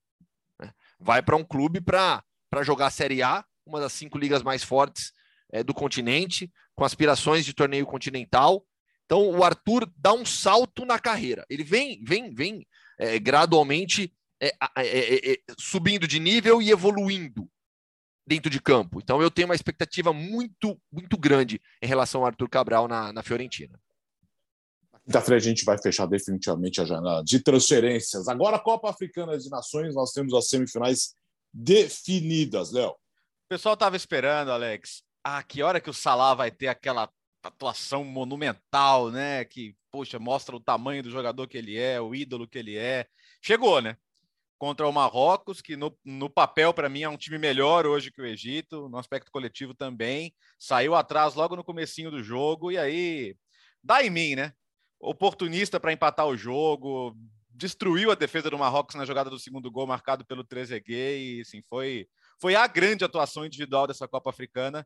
Né? Vai para um clube para jogar a Série A, uma das cinco ligas mais fortes é, do continente, com aspirações de torneio continental. Então, o Arthur dá um salto na carreira. Ele vem, vem, vem é, gradualmente é, é, é, é, subindo de nível e evoluindo dentro de campo. Então, eu tenho uma expectativa muito, muito grande em relação ao Arthur Cabral na, na Fiorentina. Quinta-feira a gente vai fechar definitivamente a janela de transferências. Agora, a Copa Africana de Nações, nós temos as semifinais definidas, Léo. O pessoal estava esperando, Alex, ah, que hora que o Salah vai ter aquela atuação monumental, né? Que, poxa, mostra o tamanho do jogador que ele é, o ídolo que ele é. Chegou, né? Contra o Marrocos, que no, no papel, para mim, é um time melhor hoje que o Egito, no aspecto coletivo também. Saiu atrás logo no comecinho do jogo, e aí dá em mim, né? Oportunista para empatar o jogo, destruiu a defesa do Marrocos na jogada do segundo gol, marcado pelo Trezeguet, e assim, foi, foi a grande atuação individual dessa Copa Africana.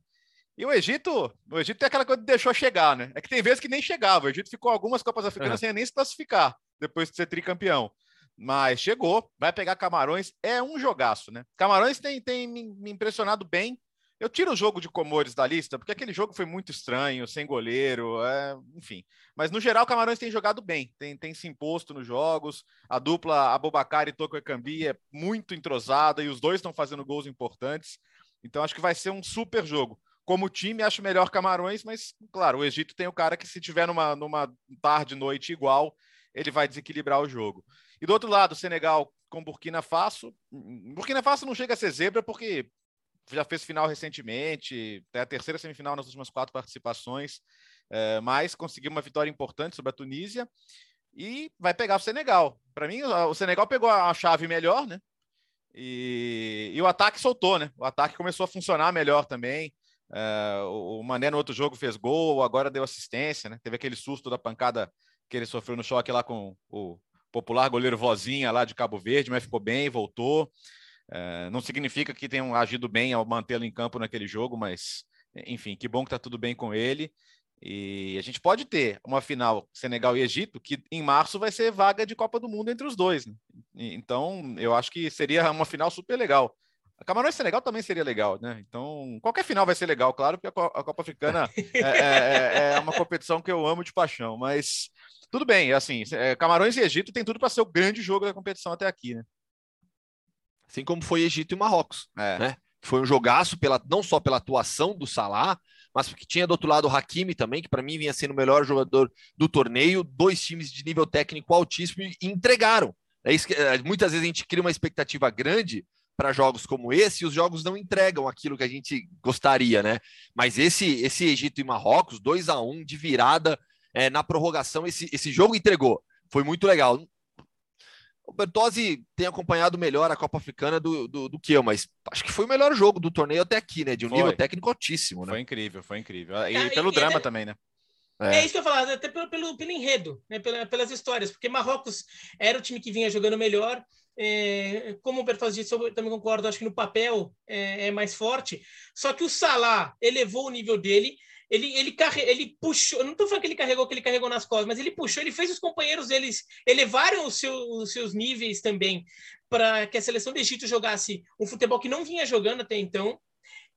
E o Egito, o Egito tem aquela coisa de deixou chegar, né? É que tem vezes que nem chegava. O Egito ficou algumas Copas Africanas sem nem se classificar depois de ser tricampeão. Mas chegou, vai pegar Camarões, é um jogaço, né? Camarões tem, tem me impressionado bem. Eu tiro o jogo de Comores da lista, porque aquele jogo foi muito estranho, sem goleiro, é, enfim. Mas no geral, Camarões tem jogado bem, tem, tem se imposto nos jogos. A dupla Abubakar e Toko Ekambi é muito entrosada e os dois estão fazendo gols importantes. Então acho que vai ser um super jogo como time, acho melhor Camarões, mas, claro, o Egito tem o cara que, se tiver numa, numa tarde, noite igual, ele vai desequilibrar o jogo. E do outro lado, Senegal com Burkina Faso. Burkina Faso não chega a ser zebra porque já fez final recentemente, é a terceira semifinal nas últimas quatro participações, é, mas conseguiu uma vitória importante sobre a Tunísia e vai pegar o Senegal. Para mim, o Senegal pegou a chave melhor, né? E, e o ataque soltou, né? O ataque começou a funcionar melhor também. É, o Mané no outro jogo fez gol, agora deu assistência, né? Teve aquele susto da pancada que ele sofreu no choque lá com o popular goleiro Vozinha lá de Cabo Verde, mas ficou bem, voltou. É, não significa que tenham agido bem ao mantê-lo em campo naquele jogo, mas enfim, que bom que tá tudo bem com ele. E a gente pode ter uma final Senegal e Egito, que em março vai ser vaga de Copa do Mundo entre os dois. Né? Então, eu acho que seria uma final super legal. Camarões Senegal também seria legal, né? Então, qualquer final vai ser legal, claro, porque a Copa Africana é, é, é, é, uma competição que eu amo de paixão. Mas tudo bem, assim, é, Camarões e Egito tem tudo para ser o grande jogo da competição até aqui, né? Assim como foi Egito e Marrocos, é. né? Foi um jogaço pela, não só pela atuação do Salah, mas porque tinha do outro lado o Hakimi também, que para mim vinha sendo o melhor jogador do torneio, dois times de nível técnico altíssimo e entregaram. É isso que, é, muitas vezes a gente cria uma expectativa grande para jogos como esse e os jogos não entregam aquilo que a gente gostaria, né? Mas esse esse Egito e Marrocos, 2 a 1 de virada é, na prorrogação, esse, esse jogo entregou. Foi muito legal. O Bertozzi tem acompanhado melhor a Copa Africana do, do, do, que eu, mas acho que foi o melhor jogo do torneio até aqui, né? De um foi. nível técnico altíssimo, né? Foi incrível, foi incrível. E é, pelo e, drama também, né? É. é. isso que eu falar, até pelo, pelo, pelo enredo, né? pelas histórias, porque Marrocos era o time que vinha jogando melhor. É, como o Bertozzi disse, eu também concordo, acho que no papel é, é mais forte. Só que o Salah elevou o nível dele ele, ele, carre... ele puxou, não estou falando que ele carregou, que ele carregou nas costas, mas ele puxou, ele fez os companheiros deles elevaram os, seu, os seus níveis também para que a seleção do Egito jogasse um futebol que não vinha jogando até então.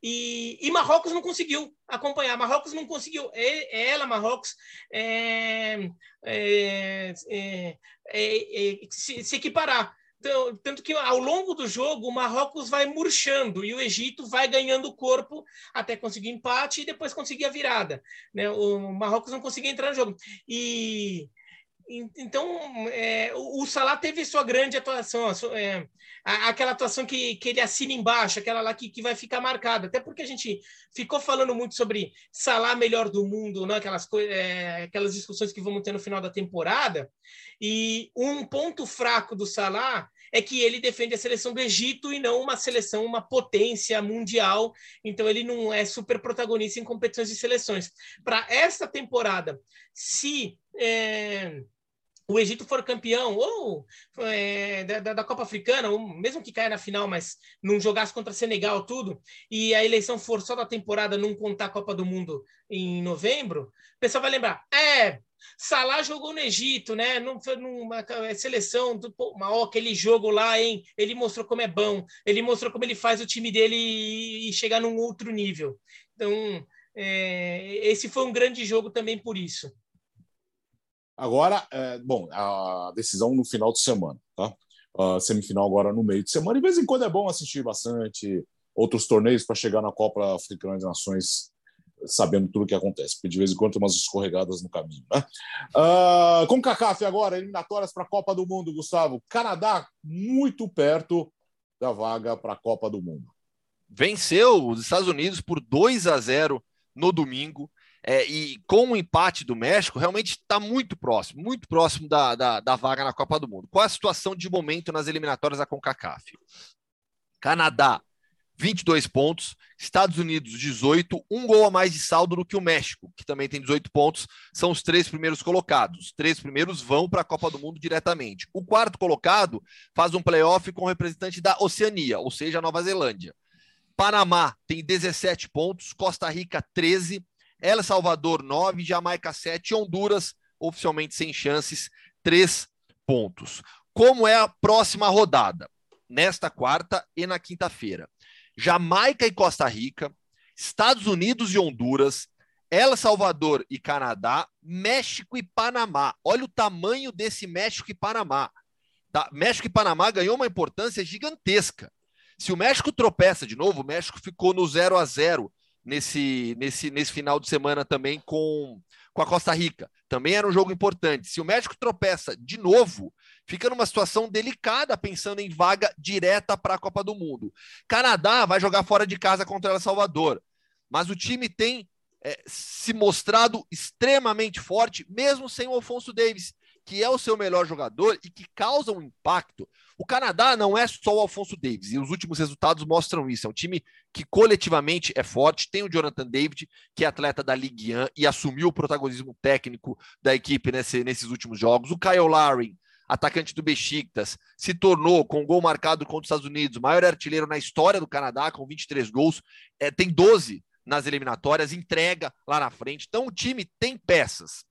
E, e Marrocos não conseguiu acompanhar. Marrocos não conseguiu. Ela, Marrocos, é, é, é, é, se, se equiparar. Então, tanto que ao longo do jogo o Marrocos vai murchando e o Egito vai ganhando corpo até conseguir empate e depois conseguir a virada. Né? O Marrocos não conseguia entrar no jogo. E então é, o Salah teve sua grande atuação, é, aquela atuação que, que ele assina embaixo, aquela lá que, que vai ficar marcada. Até porque a gente ficou falando muito sobre Salah melhor do mundo, né? aquelas, é, aquelas discussões que vamos ter no final da temporada. E um ponto fraco do Salah é que ele defende a seleção do Egito e não uma seleção, uma potência mundial. Então ele não é super protagonista em competições de seleções. Para esta temporada, se é, o Egito for campeão ou é, da, da, Copa Africana, ou mesmo que caia na final, mas não jogasse contra Senegal, tudo, e a eleição for só da temporada, não contar a Copa do Mundo em novembro, o pessoal vai lembrar, é, Salah jogou no Egito, né? Não foi numa seleção, do, pô, ó, aquele jogo lá, hein? Ele mostrou como é bom, ele mostrou como ele faz o time dele e, e chegar num outro nível. Então, é, esse foi um grande jogo também por isso. Agora, é, bom, a decisão no final de semana, tá? A semifinal agora no meio de semana. De vez em quando é bom assistir bastante outros torneios para chegar na Copa Africana de Nações sabendo tudo o que acontece, porque de vez em quando tem umas escorregadas no caminho. Né? Uh, com CACAF agora, eliminatórias para a Copa do Mundo, Gustavo. Canadá muito perto da vaga para a Copa do Mundo. Venceu os Estados Unidos por 2 a 0 no domingo. É, e com o empate do México, realmente está muito próximo, muito próximo da, da, da, vaga na Copa do Mundo. Qual é a situação de momento nas eliminatórias da CONCACAF? Canadá, 22 pontos, Estados Unidos, 18, um gol a mais de saldo do que o México, que também tem 18 pontos, são os três primeiros colocados. Os três primeiros vão para a Copa do Mundo diretamente. O quarto colocado faz um playoff com o representante da Oceania, ou seja, a Nova Zelândia. Panamá tem 17 pontos, Costa Rica 13, El Salvador 9, Jamaica 7 Honduras, oficialmente sem chances, 3 pontos. Como é a próxima rodada? Nesta quarta e na quinta-feira. Jamaica e Costa Rica, Estados Unidos e Honduras, El Salvador e Canadá, México e Panamá. Olha o tamanho desse México e Panamá. Tá? México e Panamá ganhou uma importância gigantesca. Se o México tropeça de novo, o México ficou no 0 a 0 nesse, nesse, nesse final de semana também com, com a Costa Rica. Também era um jogo importante. Se o México tropeça de novo, fica numa situação delicada pensando em vaga direta para a Copa do Mundo. Canadá vai jogar fora de casa contra El Salvador, mas o time tem é, se mostrado extremamente forte, mesmo sem o Alfonso Davis, que é o seu melhor jogador e que causa um impacto. O Canadá não é só o Alfonso Davis, e os últimos resultados mostram isso. É um time que coletivamente é forte. Tem o Jonathan David, que é atleta da Ligue 1 e assumiu o protagonismo técnico da equipe nesse, nesses últimos jogos. O Kyle Lowry, atacante do Besiktas, se tornou, com gol marcado contra os Estados Unidos, maior artilheiro na história do Canadá, com 23 gols. É, tem 12 nas eliminatórias, entrega lá na frente. Então o time tem peças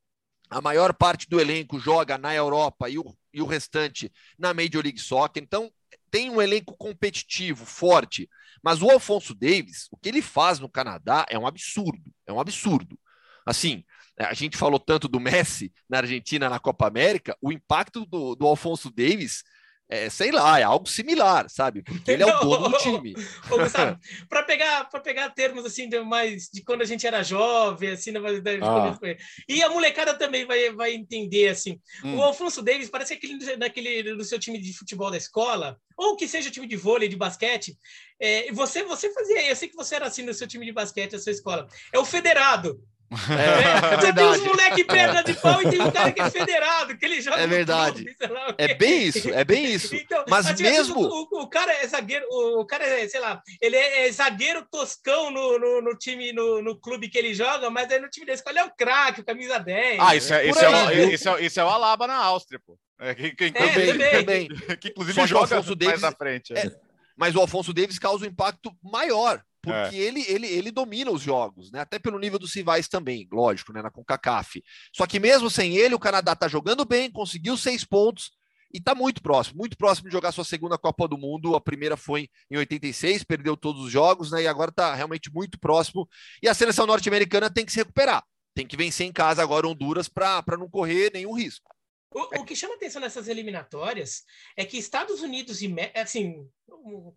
a maior parte do elenco joga na Europa e o, e o restante na Major League Soccer. Então, tem um elenco competitivo, forte. Mas o Alfonso Davis, o que ele faz no Canadá é um absurdo. É um absurdo. Assim, a gente falou tanto do Messi na Argentina na Copa América, o impacto do, do Alfonso Davis é, sei lá, é algo similar, sabe? Porque ele é o dono do time. para pegar, para pegar termos assim de mais de quando a gente era jovem, assim, né, ah. e a molecada também vai, vai entender assim. Hum. O Alfonso Davis parece aquele naquele do seu time de futebol da escola, ou que seja time de vôlei, de basquete. É, você você fazia, eu sei que você era assim no seu time de basquete, da sua escola. É o federado. É, é, você tem uns moleque pedra de pau e tem um cara que é federado, que ele joga. É verdade. Clube, é bem isso, é bem isso. Então, Mas mesmo. O, o, cara é zagueiro, o cara é, sei lá, ele é, é zagueiro toscão no, no, no, time, no, no clube que ele joga, mas aí no time da escola é o craque, o camisa 10. Ah, isso é, isso, é, o, isso, é, isso é o Alaba na Áustria, pô. É, que, que, também, também. também. que inclusive joga mais Davis, à frente. É, mas o Alfonso Davis causa um impacto maior porque é. ele, ele, ele domina os jogos, né? Até pelo nível dos rivais também, lógico, né? Na CONCACAF. Só que mesmo sem ele, o Canadá tá jogando bem, conseguiu seis pontos e tá muito próximo, muito próximo de jogar sua segunda Copa do Mundo. A primeira foi em 86, perdeu todos os jogos, né? E agora tá realmente muito próximo. E a seleção norte-americana tem que se recuperar. Tem que vencer em casa agora Honduras para não correr nenhum risco. O, o, que chama atenção nessas eliminatórias é que Estados Unidos e assim o,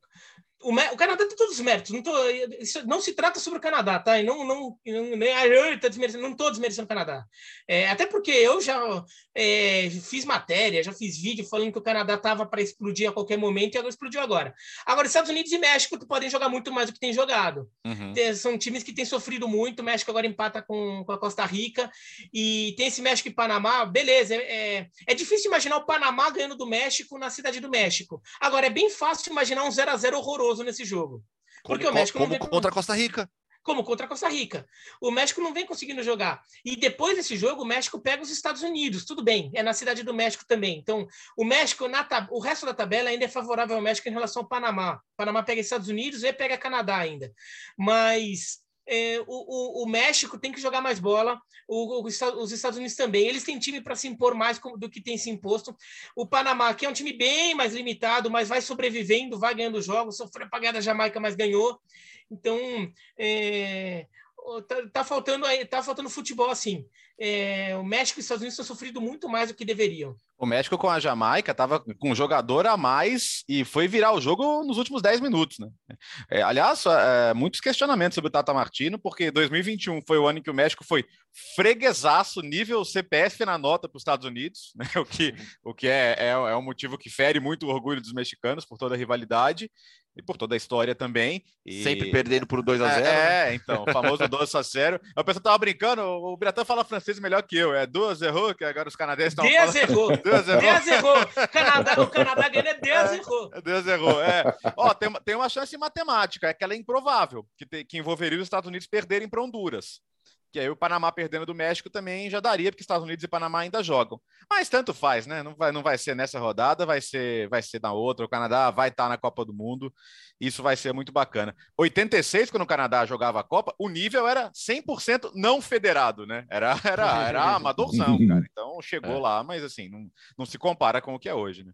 o, Canadá tem todos os méritos. Não, tô, não se trata sobre o Canadá, tá? E não, não, nem, tá desmerecendo, não estou desmerecendo o Canadá. É, até porque eu já é, fiz matéria, já fiz vídeo falando que o Canadá estava para explodir a qualquer momento e agora explodiu agora. Agora, Estados Unidos e México podem jogar muito mais do que tem jogado. Uhum. Tem, são times que têm sofrido muito. O México agora empata com, com a Costa Rica. E tem esse México e Panamá. Beleza, é, é, é difícil imaginar o Panamá ganhando do México na cidade do México. Agora, é bem fácil imaginar um 0 a 0 horroroso horroroso nesse jogo. Porque como, o México como não vem contra a Costa Rica. Como contra a Costa Rica. O México não vem conseguindo jogar. E depois desse jogo, o México pega os Estados Unidos. Tudo bem, é na cidade do México também. Então, o México, na tab... o resto da tabela ainda é favorável ao México em relação ao Panamá. O Panamá pega Estados Unidos e pega Canadá ainda. Mas é, o, o, o, México tem que jogar mais bola, o, os Estados Unidos também. Eles têm time para se impor mais do que tem se imposto. O Panamá, que é um time bem mais limitado, mas vai sobrevivendo, vai ganhando jogos, sofreu a da Jamaica, mas ganhou. Então, é, tá, tá, faltando tá faltando futebol assim. É, o México e os Estados Unidos estão sofrendo muito mais do que deveriam. O México com a Jamaica estava com um jogador a mais e foi virar o jogo nos últimos 10 minutos, né? É, aliás, é, muitos questionamentos sobre o Tata Martino, porque 2021 foi o ano em que o México foi freguesaço, nível CPF na nota para os Estados Unidos, né? o que, o que é, é, é um motivo que fere muito o orgulho dos mexicanos por toda a rivalidade e por toda a história também. E... Sempre perdendo por 2 a 0 É, né? então, o famoso 2 a 0 A pessoa tava brincando, o Biratã fala francês melhor que eu, é duas errou, que agora os canadenses estão falando. errou. Deus errou. Deus errou. Canadá, o Canadá ganha Deus errou. Deus errou, é. Ó, tem, tem uma chance matemática, é que ela é improvável, que, te, que envolveria os Estados Unidos perderem para Honduras que aí o Panamá perdendo do México também já daria, porque Estados Unidos e Panamá ainda jogam. Mas tanto faz, né? Não vai, não vai ser nessa rodada, vai ser, vai ser na outra. O Canadá vai estar na Copa do Mundo. Isso vai ser muito bacana. 86, quando o Canadá jogava a Copa, o nível era 100% não federado, né? Era, era, era amadorzão, cara. Então chegou é. lá, mas assim, não, não se compara com o que é hoje, né?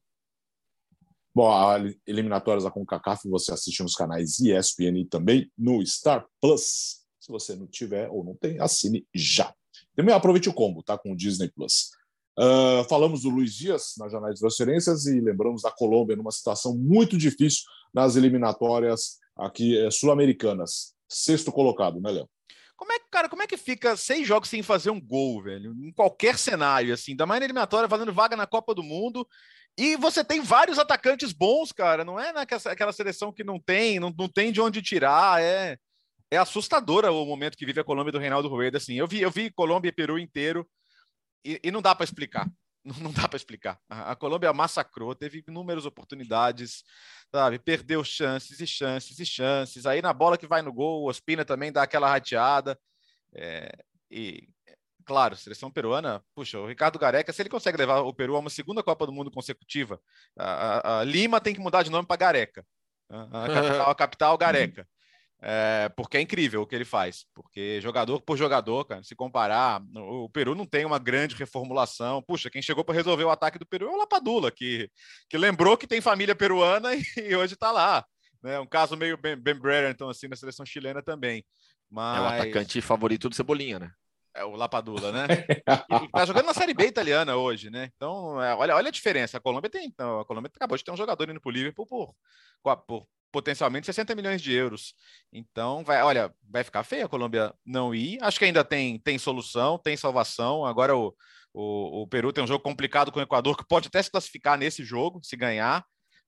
Bom, a eliminatórias da CONCACAF você assiste nos canais ESPN e também no Star Plus. Se você não tiver ou não tem, assine já. Também aproveite o combo, tá? Com o Disney Plus. Uh, falamos do Luiz Dias na janela de transferências e lembramos da Colômbia numa situação muito difícil nas eliminatórias aqui eh, sul-americanas. Sexto colocado, né, Léo? Como é que, cara, como é que fica seis jogos sem fazer um gol, velho? Em qualquer cenário, assim, da mais eliminatória, fazendo vaga na Copa do Mundo. E você tem vários atacantes bons, cara. Não é naquela aquela seleção que não tem, não, não tem de onde tirar. É, é assustadora o momento que vive a Colômbia do Reinaldo Rueda. Assim, eu vi, eu vi Colômbia e Peru inteiro e, e não dá para explicar. não dá para explicar. A, a, Colômbia massacrou, teve inúmeras oportunidades, sabe? Perdeu chances e chances e chances. Aí na bola que vai no gol, o Ospina também dá aquela rateada. É, e, claro, seleção peruana, puxa, o Ricardo Gareca, se ele consegue levar o Peru a uma segunda Copa do Mundo consecutiva, a, a, a Lima tem que mudar de nome para Gareca. A capital, a capital Gareca. É, porque é incrível o que ele faz. Porque jogador por jogador, cara, se comparar, o Peru não tem uma grande reformulação. Puxa, quem chegou para resolver o ataque do Peru é o Lapadula, que, que lembrou que tem família peruana e, e hoje está lá. Né? Um caso meio Ben, ben então, assim, na seleção chilena também. Mas... É o atacante favorito do Cebolinha, né? É o Lapadula, né? e tá jogando na Série B italiana hoje, né? Então, é, olha, olha a diferença. A Colômbia tem. Então, a Colômbia acabou de ter um jogador indo pro Liverpool por, por, por potencialmente 60 milhões de euros. Então, vai, olha, vai ficar feio a Colômbia não ir. Acho que ainda tem, tem solução, tem salvação. Agora o, o, o Peru tem um jogo complicado com o Equador, que pode até se classificar nesse jogo, se ganhar.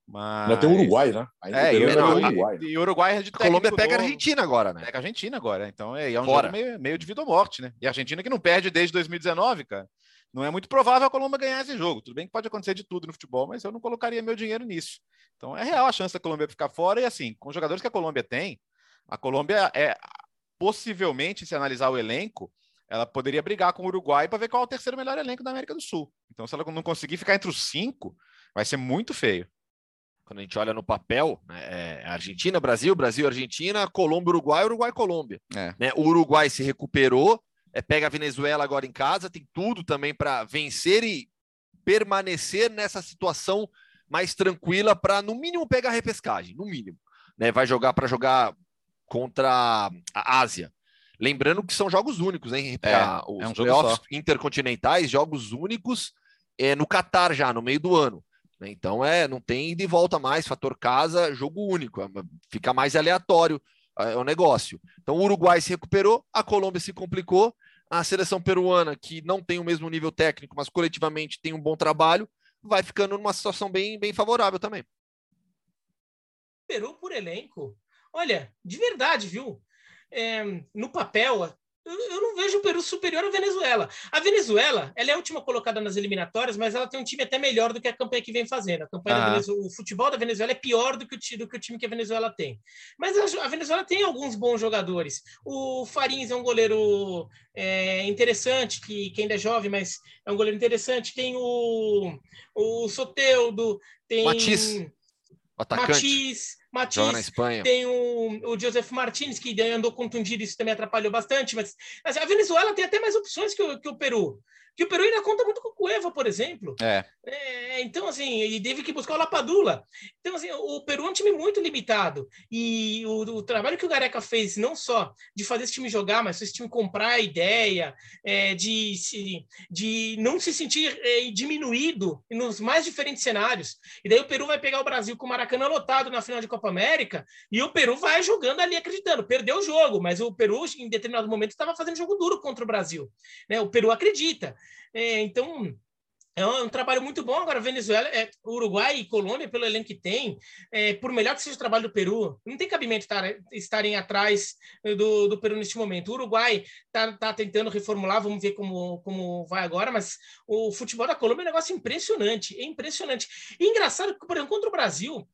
Mas... Ainda tem o Uruguai, né? Ainda é, e, o Uruguai. E Uruguai é de a Colômbia pega a Argentina agora, né? Pega a Argentina agora. Então é, é um Fora. jogo meio, meio de vida ou morte, né? E a Argentina que não perde desde 2019, cara. Não é muito provável a Colômbia ganhar esse jogo. Tudo bem que pode acontecer de tudo no futebol, mas eu não colocaria meu dinheiro nisso. Então é real a chance da Colômbia ficar fora. E assim, com os jogadores que a Colômbia tem, a Colômbia é possivelmente, se analisar o elenco, ela poderia brigar com o Uruguai para ver qual é o terceiro melhor elenco da América do Sul. Então, se ela não conseguir ficar entre os cinco, vai ser muito feio. Quando a gente olha no papel, né, é Argentina, Brasil, Brasil, Argentina, Colômbia, Uruguai, Uruguai, Colômbia. É. Né, o Uruguai se recuperou, é, pega a Venezuela agora em casa, tem tudo também para vencer e permanecer nessa situação mais tranquila para, no mínimo, pegar a repescagem, no mínimo. Né? Vai jogar para jogar contra a Ásia. Lembrando que são jogos únicos, hein? É, os é um playoffs intercontinentais, jogos únicos é, no Catar já, no meio do ano. Né? Então é, não tem de volta mais, fator casa, jogo único, é, fica mais aleatório é o negócio. Então o Uruguai se recuperou, a Colômbia se complicou, a seleção peruana, que não tem o mesmo nível técnico, mas coletivamente tem um bom trabalho, vai ficando numa situação bem, bem favorável também. Peru por elenco. Olha, de verdade, viu? É, no papel, eu não vejo o Peru superior à Venezuela. A Venezuela, ela é a última colocada nas eliminatórias, mas ela tem um time até melhor do que a campanha que vem fazendo. A campanha ah. Venezuela, o futebol da Venezuela é pior do que, o, do que o time que a Venezuela tem. Mas a, a Venezuela tem alguns bons jogadores. O Farins é um goleiro é, interessante, que, que ainda é jovem, mas é um goleiro interessante. Tem o, o Soteudo, tem... Matiz. Atacante. Matiz, Matiz, tem o, o Joseph Martins, que andou contundido, isso também atrapalhou bastante, mas, mas a Venezuela tem até mais opções que o, que o Peru que o Peru ainda conta muito com o Cueva, por exemplo. É. é. então, assim, ele teve que buscar o Lapadula. Então, assim, o Peru é um time muito limitado. E o, o trabalho que o Gareca fez, não só de fazer esse time jogar, mas esse time comprar a ideia, é, de, se, de não se sentir é, diminuído nos mais diferentes cenários. E daí o Peru vai pegar o Brasil com o Maracanã lotado na final de Copa América, e o Peru vai jogando ali acreditando. Perdeu o jogo, mas o Peru, em determinado momento, estava fazendo jogo duro contra o Brasil. Né? O Peru acredita. É, então, é um, um, trabalho muito bom. Agora, Venezuela, é, Uruguai e Colômbia, pelo elenco que tem, é, por melhor que seja o trabalho do Peru, não tem cabimento estar, estarem atrás do, do Peru neste momento. O Uruguai está tá tentando reformular, vamos ver como, como vai agora, mas o futebol da Colômbia é um negócio impressionante, é impressionante. E engraçado que, por exemplo, contra o Brasil,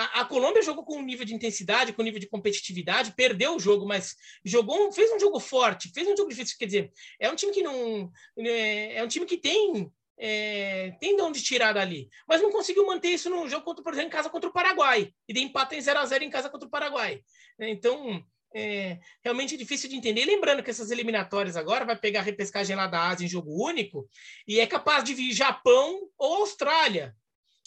a, a, Colômbia jogou com um nível de intensidade, com um nível de competitividade, perdeu o jogo, mas jogou, fez um jogo forte, fez um jogo difícil. Quer dizer, é um time que não. É, é um time que tem. É, tem de onde tirar dali, mas não conseguiu manter isso no jogo, contra, por exemplo, em casa contra o Paraguai, e de empate em 0 a 0 em casa contra o Paraguai. Então, é realmente difícil de entender. Lembrando que essas eliminatórias agora vai pegar a repescagem lá da Ásia em jogo único e é capaz de vir Japão ou Austrália.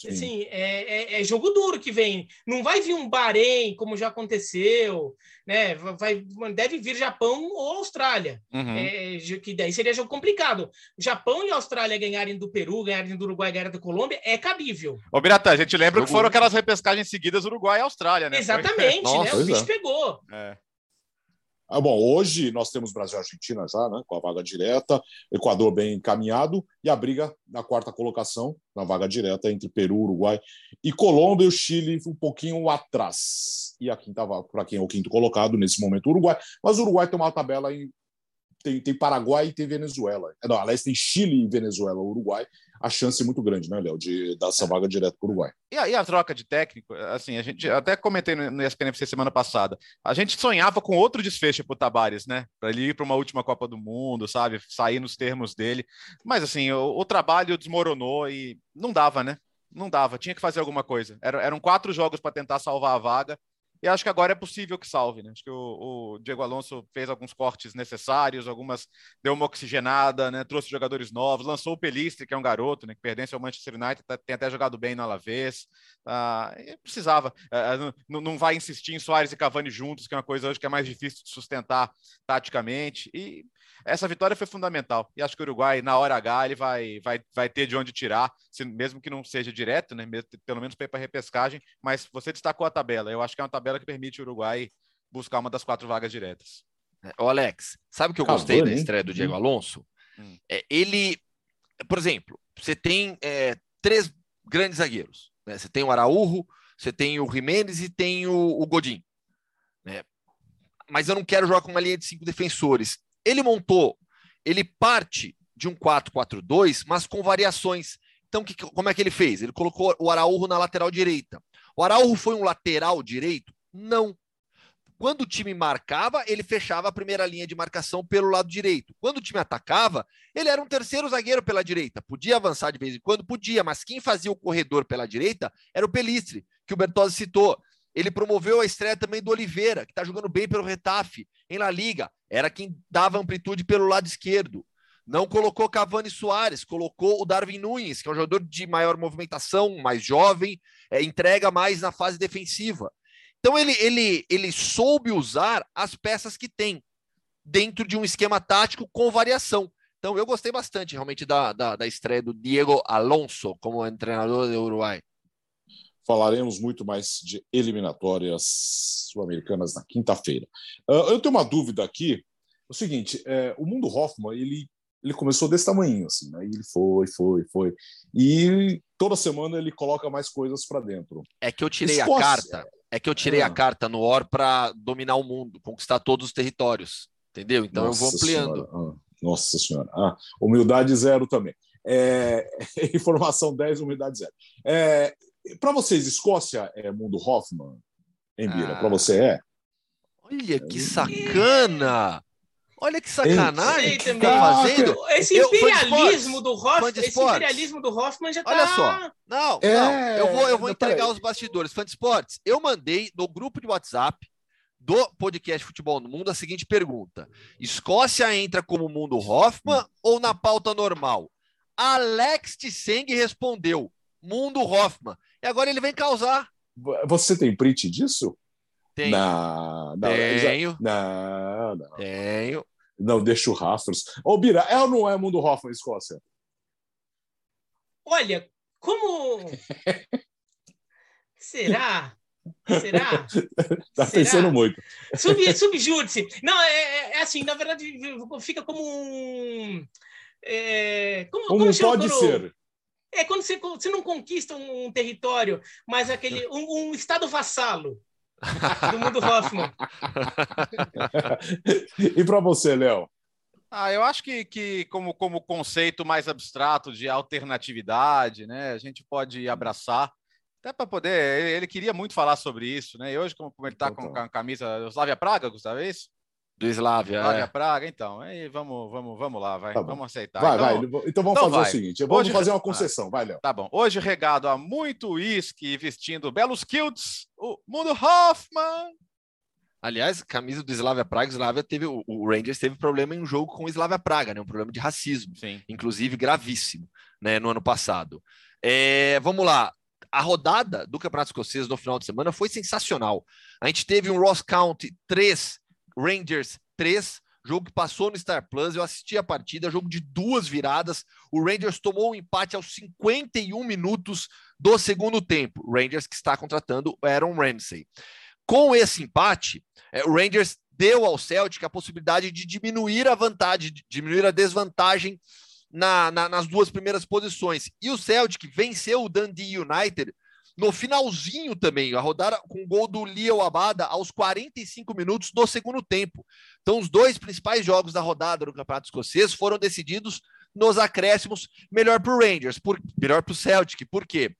Assim, é, é, é, jogo duro que vem. Não vai vir um Bahrein, como já aconteceu, né? Vai, deve vir Japão ou Austrália. Uhum. É, que daí seria jogo complicado. Japão e Austrália ganharem do Peru, ganharem do Uruguai, ganharem da Colômbia, é cabível. Ô, Birata, a gente lembra jogo que foram aquelas repescagens seguidas Uruguai e Austrália, né? Exatamente, Foi... né? O bicho é. pegou. É. Ah, bom, hoje nós temos Brasil e Argentina já, né, com a vaga direta, Equador bem encaminhado e a briga na quarta colocação, na vaga direta entre Peru, Uruguai e Colômbia e o Chile um pouquinho atrás. E a quinta para quem é o quinto colocado nesse momento, o Uruguai. Mas o Uruguai tem uma tabela tem, tem Paraguai e tem Venezuela. Não, aliás, tem Chile e Venezuela, Uruguai. A chance é muito grande, né, Léo, de dar essa vaga direto para o Uruguai. E a, e a, troca de técnico, assim, a gente até comentei no, no ESPNFC semana passada. A gente sonhava com outro desfecho para o Tabares, né? Para ele ir para uma última Copa do Mundo, sabe? Sair nos termos dele. Mas, assim, o, o trabalho desmoronou e não dava, né? Não dava, tinha que fazer alguma coisa. Era, eram quatro jogos para tentar salvar a vaga e acho que agora é possível que salve, né? Acho que o, o, Diego Alonso fez alguns cortes necessários, algumas deu uma oxigenada, né? Trouxe jogadores novos, lançou o Pelistri, que é um garoto, né? Que pertence ao Manchester United, tá, tem até jogado bem no Alavés. Tá? precisava. É, não, não vai insistir em Soares e Cavani juntos, que é uma coisa hoje que é mais difícil de sustentar taticamente. E essa vitória foi fundamental. E acho que o Uruguai, na hora H, ele vai, vai, vai ter de onde tirar, se, mesmo que não seja direto, né? Mesmo, pelo menos para ir para repescagem. Mas você destacou a tabela. Eu acho que é uma tabela que permite o Uruguai buscar uma das quatro vagas diretas. Ô Alex, sabe o que eu gostei da estreia do Diego hum. Alonso? Hum. É, ele, por exemplo, você tem é, três grandes zagueiros. Né? Você tem o Araújo, você tem o Jimenez e tem o, o Godin. Né? Mas eu não quero jogar com uma linha de cinco defensores. Ele montou, ele parte de um 4-4-2, mas com variações. Então, que, como é que ele fez? Ele colocou o Araújo na lateral direita. O Araújo foi um lateral direito? Não. Quando o time marcava, ele fechava a primeira linha de marcação pelo lado direito. Quando o time atacava, ele era um terceiro zagueiro pela direita. Podia avançar de vez em quando? Podia, mas quem fazia o corredor pela direita era o Pelistre, que o Bertozzi citou. Ele promoveu a estreia também do Oliveira, que está jogando bem pelo Retafe, em La Liga. Era quem dava amplitude pelo lado esquerdo. Não colocou Cavani Soares, colocou o Darwin Nunes, que é um jogador de maior movimentação, mais jovem, é, entrega mais na fase defensiva. Então ele, ele, ele soube usar as peças que tem dentro de um esquema tático com variação. Então eu gostei bastante realmente da, da, da estreia do Diego Alonso como treinador do Uruguai. Falaremos muito mais de eliminatórias sul-americanas na quinta-feira. Uh, eu tenho uma dúvida aqui. O seguinte, é, o mundo Hoffman ele, ele começou desse tamanho, assim, né? ele foi, foi, foi. E toda semana ele coloca mais coisas para dentro. É que eu tirei Escócia. a carta. É que eu tirei ah. a carta no OR para dominar o mundo, conquistar todos os territórios. Entendeu? Então Nossa eu vou ampliando. Ah, nossa Senhora. Ah, humildade zero também. É, informação 10, humildade zero. É, para vocês, Escócia é mundo Hoffman? Embira, ah. para você é? Olha que sacana! Olha que sacanagem que tá fazendo. Esse imperialismo eu, do Hoffman, esse imperialismo do Hoffman já tá. Olha só. Não, é... não. Eu vou, eu vou entregar os bastidores. Fã de esportes, eu mandei no grupo de WhatsApp do podcast Futebol no Mundo a seguinte pergunta: Escócia entra como mundo Hoffman ou na pauta normal? Alex Tseng respondeu: Mundo Hoffman. E agora ele vem causar. Você tem print disso? Tenho. Não, não, Tenho. Não, não. Tenho. Não, deixa o rastros. Ô, Bira, é ou não é Mundo Hoffman Escócia? Olha, como. Será? Será? tá Será? pensando muito. Sub, subjúdice. Não, é, é, é, assim, na verdade, fica como um. É, como, como, como pode ser? É quando você, você não conquista um, território, mas aquele um, um estado vassalo do mundo Hoffman. e para você, Léo? Ah, eu acho que, que como, como conceito mais abstrato de alternatividade, né, a gente pode abraçar, até para poder. Ele, ele, queria muito falar sobre isso, né? E hoje, como, como ele está com, com a camisa Slavia Praga, Gustavo, é isso? Do Slavia. Slavia é. Praga, então. Aí vamos, vamos, vamos lá, vai. Tá vamos aceitar. Vai, então, vai. Então vamos então fazer vai. o seguinte: vamos Hoje, fazer uma concessão, vai, Léo. Tá bom. Hoje, regado a muito uísque vestindo belos kilts, o Mundo Hoffman. Aliás, camisa do Slavia Praga, o Slavia teve, o Rangers teve problema em um jogo com o Slavia Praga, né? Um problema de racismo, Sim. inclusive gravíssimo, né? No ano passado. É, vamos lá. A rodada do Campeonato Escocês no final de semana foi sensacional. A gente teve um Ross County 3, Rangers 3, jogo que passou no Star Plus. Eu assisti a partida, jogo de duas viradas. O Rangers tomou um empate aos 51 minutos do segundo tempo. Rangers que está contratando Aaron Ramsey. Com esse empate, é, o Rangers deu ao Celtic a possibilidade de diminuir a vantagem, diminuir a desvantagem na, na, nas duas primeiras posições. E o Celtic venceu o Dundee United no finalzinho também, a rodada com o gol do Leo Abada aos 45 minutos do segundo tempo. Então, os dois principais jogos da rodada do Campeonato Escocês foram decididos nos acréscimos, melhor para o Rangers, por, melhor para o Celtic. Por quê?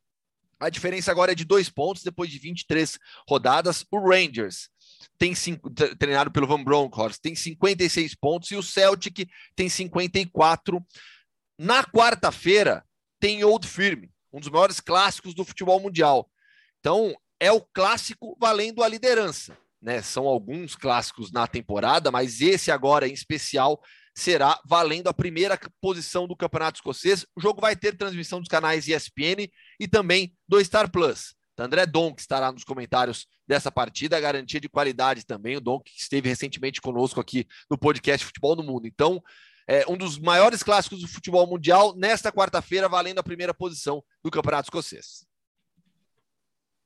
A diferença agora é de dois pontos depois de 23 rodadas. O Rangers tem cinco, treinado pelo Van Bronckhorst, tem 56 pontos e o Celtic tem 54. Na quarta-feira tem Old Firm, um dos maiores clássicos do futebol mundial. Então, é o clássico valendo a liderança. Né? São alguns clássicos na temporada, mas esse agora em especial será valendo a primeira posição do Campeonato Escocês. O jogo vai ter transmissão dos canais ESPN e também do Star Plus. André Donk estará nos comentários dessa partida, garantia de qualidade também. O Donk esteve recentemente conosco aqui no podcast Futebol no Mundo. Então, é um dos maiores clássicos do futebol mundial nesta quarta-feira, valendo a primeira posição do Campeonato Escocês.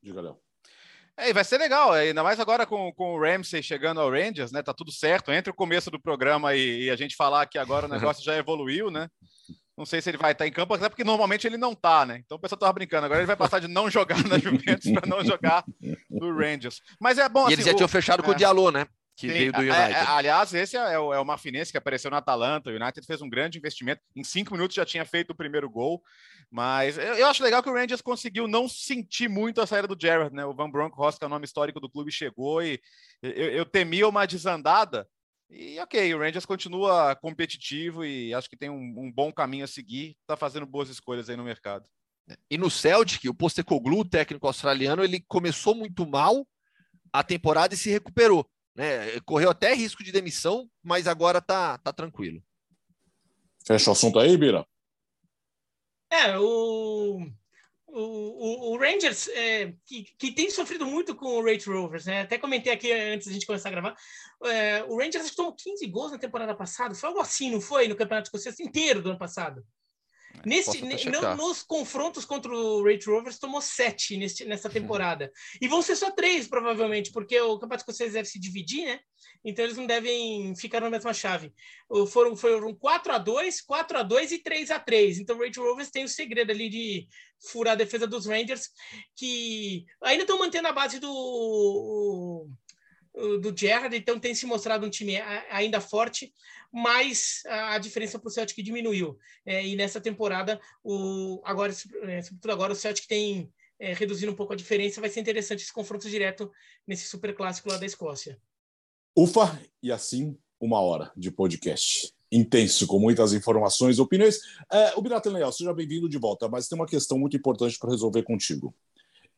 Diga, Léo. É, e vai ser legal, ainda mais agora com, com o Ramsey chegando ao Rangers, né? Tá tudo certo. Entre o começo do programa e, e a gente falar que agora o negócio já evoluiu, né? Não sei se ele vai estar em campo, até porque normalmente ele não tá, né? Então o pessoal tava brincando. Agora ele vai passar de não jogar na Juventus para não jogar no Rangers. Mas é bom. E assim, eles já o... tinham fechado com o é. Diallo, né? Que Sim, veio do é, United. é, aliás, esse é, é o, é o Marfinense que apareceu na Atalanta. O United fez um grande investimento. Em cinco minutos já tinha feito o primeiro gol. Mas eu, eu acho legal que o Rangers conseguiu não sentir muito a saída do Gerrard, né? O Van Bronckhorst, que é o nome histórico do clube, chegou e eu, eu temia uma desandada. E ok, o Rangers continua competitivo e acho que tem um, um bom caminho a seguir. Está fazendo boas escolhas aí no mercado. E no Celtic, o Postecoglou, técnico australiano, ele começou muito mal a temporada e se recuperou. Né? Correu até risco de demissão, mas agora tá, tá tranquilo. Fecha o assunto aí, Bira? É, o, o, o, Rangers, é, que, que tem sofrido muito com o Rate Rovers, né? Até comentei aqui antes da gente começar a gravar. É, o Rangers tomou 15 gols na temporada passada. Foi algo assim, não foi? No Campeonato Escocês inteiro do ano passado. Nesse, no, nos confrontos contra o Rate Rovers, tomou sete nesse, nessa temporada. E vão ser só três, provavelmente, porque o Campeonato Escocês deve se dividir, né? Então eles não devem ficar na mesma chave. Foram, foram 4 a 2 4 a 2 e 3 a 3 Então o Rate Rovers tem o segredo ali de furar a defesa dos Rangers, que ainda estão mantendo a base do do Gerrard, então tem se mostrado um time ainda forte, mas a diferença para o Celtic diminuiu. É, e nessa temporada, o, agora, é, sobretudo agora, o Celtic tem é, reduzido um pouco a diferença. Vai ser interessante esse confronto direto nesse super clássico lá da Escócia. Ufa, e assim uma hora de podcast. Intenso, com muitas informações opiniões. É, o Biratan Leal, seja bem-vindo de volta, mas tem uma questão muito importante para resolver contigo.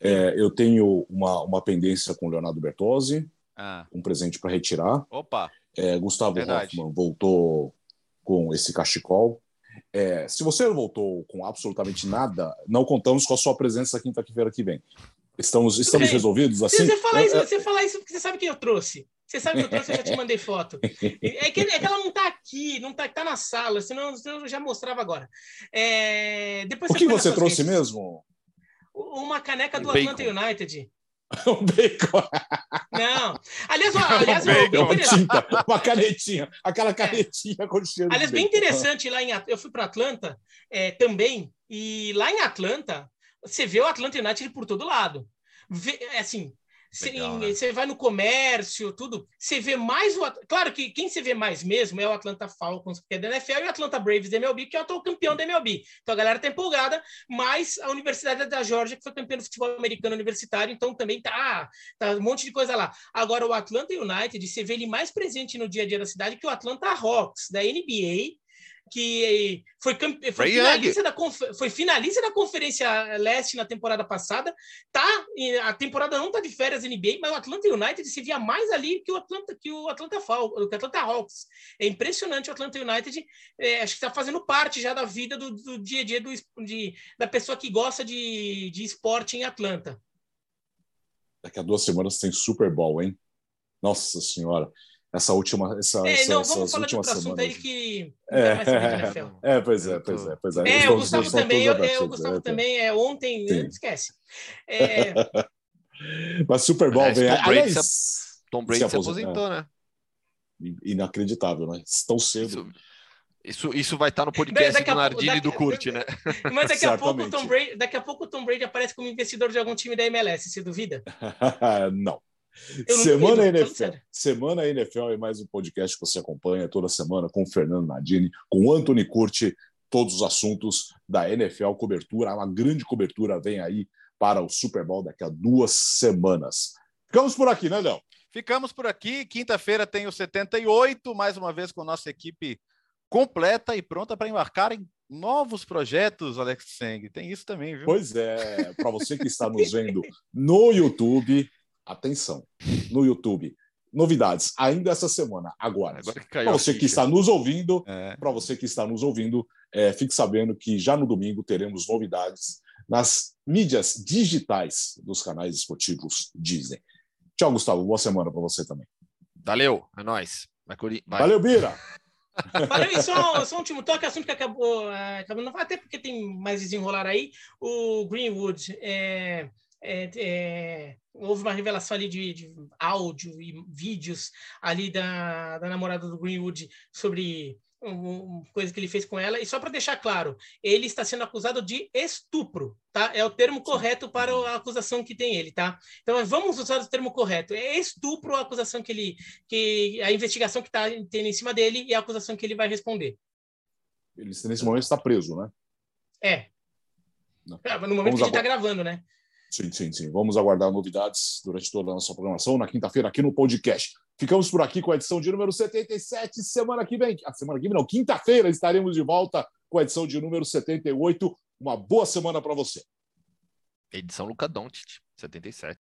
É, eu tenho uma, uma pendência com o Leonardo Bertozzi, ah. um presente para retirar. Opa! É, Gustavo Verdade. Hoffman voltou com esse cachecol. É, se você não voltou com absolutamente nada, não contamos com a sua presença quinta-feira que vem. Estamos, estamos resolvidos assim? Você fala, isso, você fala isso porque você sabe quem eu trouxe. Você sabe que eu trouxe, eu já te mandei foto. É que, é que ela não está aqui, não está tá na sala, senão, senão eu já mostrava agora. É, depois o que você trouxe redes. mesmo? Uma caneca do Bacon. Atlanta United. um bacon. Não. Aliás, aliás um bacon, uma, tinta, uma canetinha, aquela canetinha é. com cheiro. Aliás, bem interessante lá em eu fui para Atlanta é, também e lá em Atlanta você vê o Atlanta United por todo lado. Vê, assim, Legal, né? Você vai no comércio, tudo. Você vê mais o. Claro que quem você vê mais mesmo é o Atlanta Falcons, que é da NFL, e o Atlanta Braves da MLB, que é o atual campeão da MLB. Então a galera tá empolgada, mas a Universidade da Georgia, que foi campeã do futebol americano universitário, então também tá, tá um monte de coisa lá. Agora, o Atlanta United, você vê ele mais presente no dia a dia da cidade que o Atlanta Hawks, da NBA, que foi, foi finalista, da, foi finalista da Conferência Leste na temporada passada. Tá, a temporada não está de férias NBA, mas o Atlanta United se via mais ali que o Atlanta, que o Atlanta, Fal, que o Atlanta Hawks. É impressionante o Atlanta United. É, acho que está fazendo parte já da vida do, do dia a dia do, de, da pessoa que gosta de, de esporte em Atlanta. Daqui a duas semanas tem Super Bowl, hein? Nossa Senhora essa última essa, é, essa, não, vamos falar de outro assunto aí que é, é, é, pois é, pois é, pois é. É, o Gustavo também, eu, é, o Gustavo é, também é ontem, Sim. esquece. É... Mas Super Bowl vem. Tom Brady, se, Tom Brady se, aposentou, né? Inacreditável, né? Tão cedo. Isso, isso, isso vai estar no podcast daqui do Nardini e do Curte, né? Mas daqui a, pouco, Tom Brady, daqui a pouco o Tom Brady aparece como investidor de algum time da MLS, você duvida? não. Semana NFL. Semana NFL é mais um podcast que você acompanha toda semana com o Fernando Nadini, com o Anthony Curti, todos os assuntos da NFL, cobertura, uma grande cobertura vem aí para o Super Bowl daqui a duas semanas. Ficamos por aqui, né, Léo? Ficamos por aqui. Quinta-feira tem o 78, mais uma vez com nossa equipe completa e pronta para embarcar em novos projetos, Alex Seng. Tem isso também, viu? Pois é. Para você que está nos vendo no YouTube, atenção, no YouTube. Novidades ainda essa semana, agora. agora para você que está nos ouvindo, é. para você que está nos ouvindo, é, fique sabendo que já no domingo teremos novidades nas mídias digitais dos canais esportivos Disney. Tchau, Gustavo. Boa semana para você também. Valeu, é nóis. Vai, Vai. Valeu, Bira. Valeu, e só, só um último toque, assunto que acabou, é, acabou não até porque tem mais desenrolar aí. O Greenwood é, é, é, houve uma revelação ali de, de, áudio e vídeos ali da, da namorada do Greenwood sobre uma coisa que ele fez com ela. E só para deixar claro, ele está sendo acusado de estupro, tá? É o termo correto para a acusação que tem ele, tá? Então vamos usar o termo correto. É estupro a acusação que ele, que a investigação que está tendo em cima dele e a acusação que ele vai responder. Ele nesse momento está preso, né? É. Não. É, no momento vamos que a gente está gravando, né? Sim, sim, sim. Vamos aguardar novidades durante toda a nossa programação na quinta-feira aqui no podcast. Ficamos por aqui com a edição de número 77. Semana que vem, a semana que vem, não, quinta-feira estaremos de volta com a edição de número 78. Uma boa semana para você. Edição Luca Doncic, 77.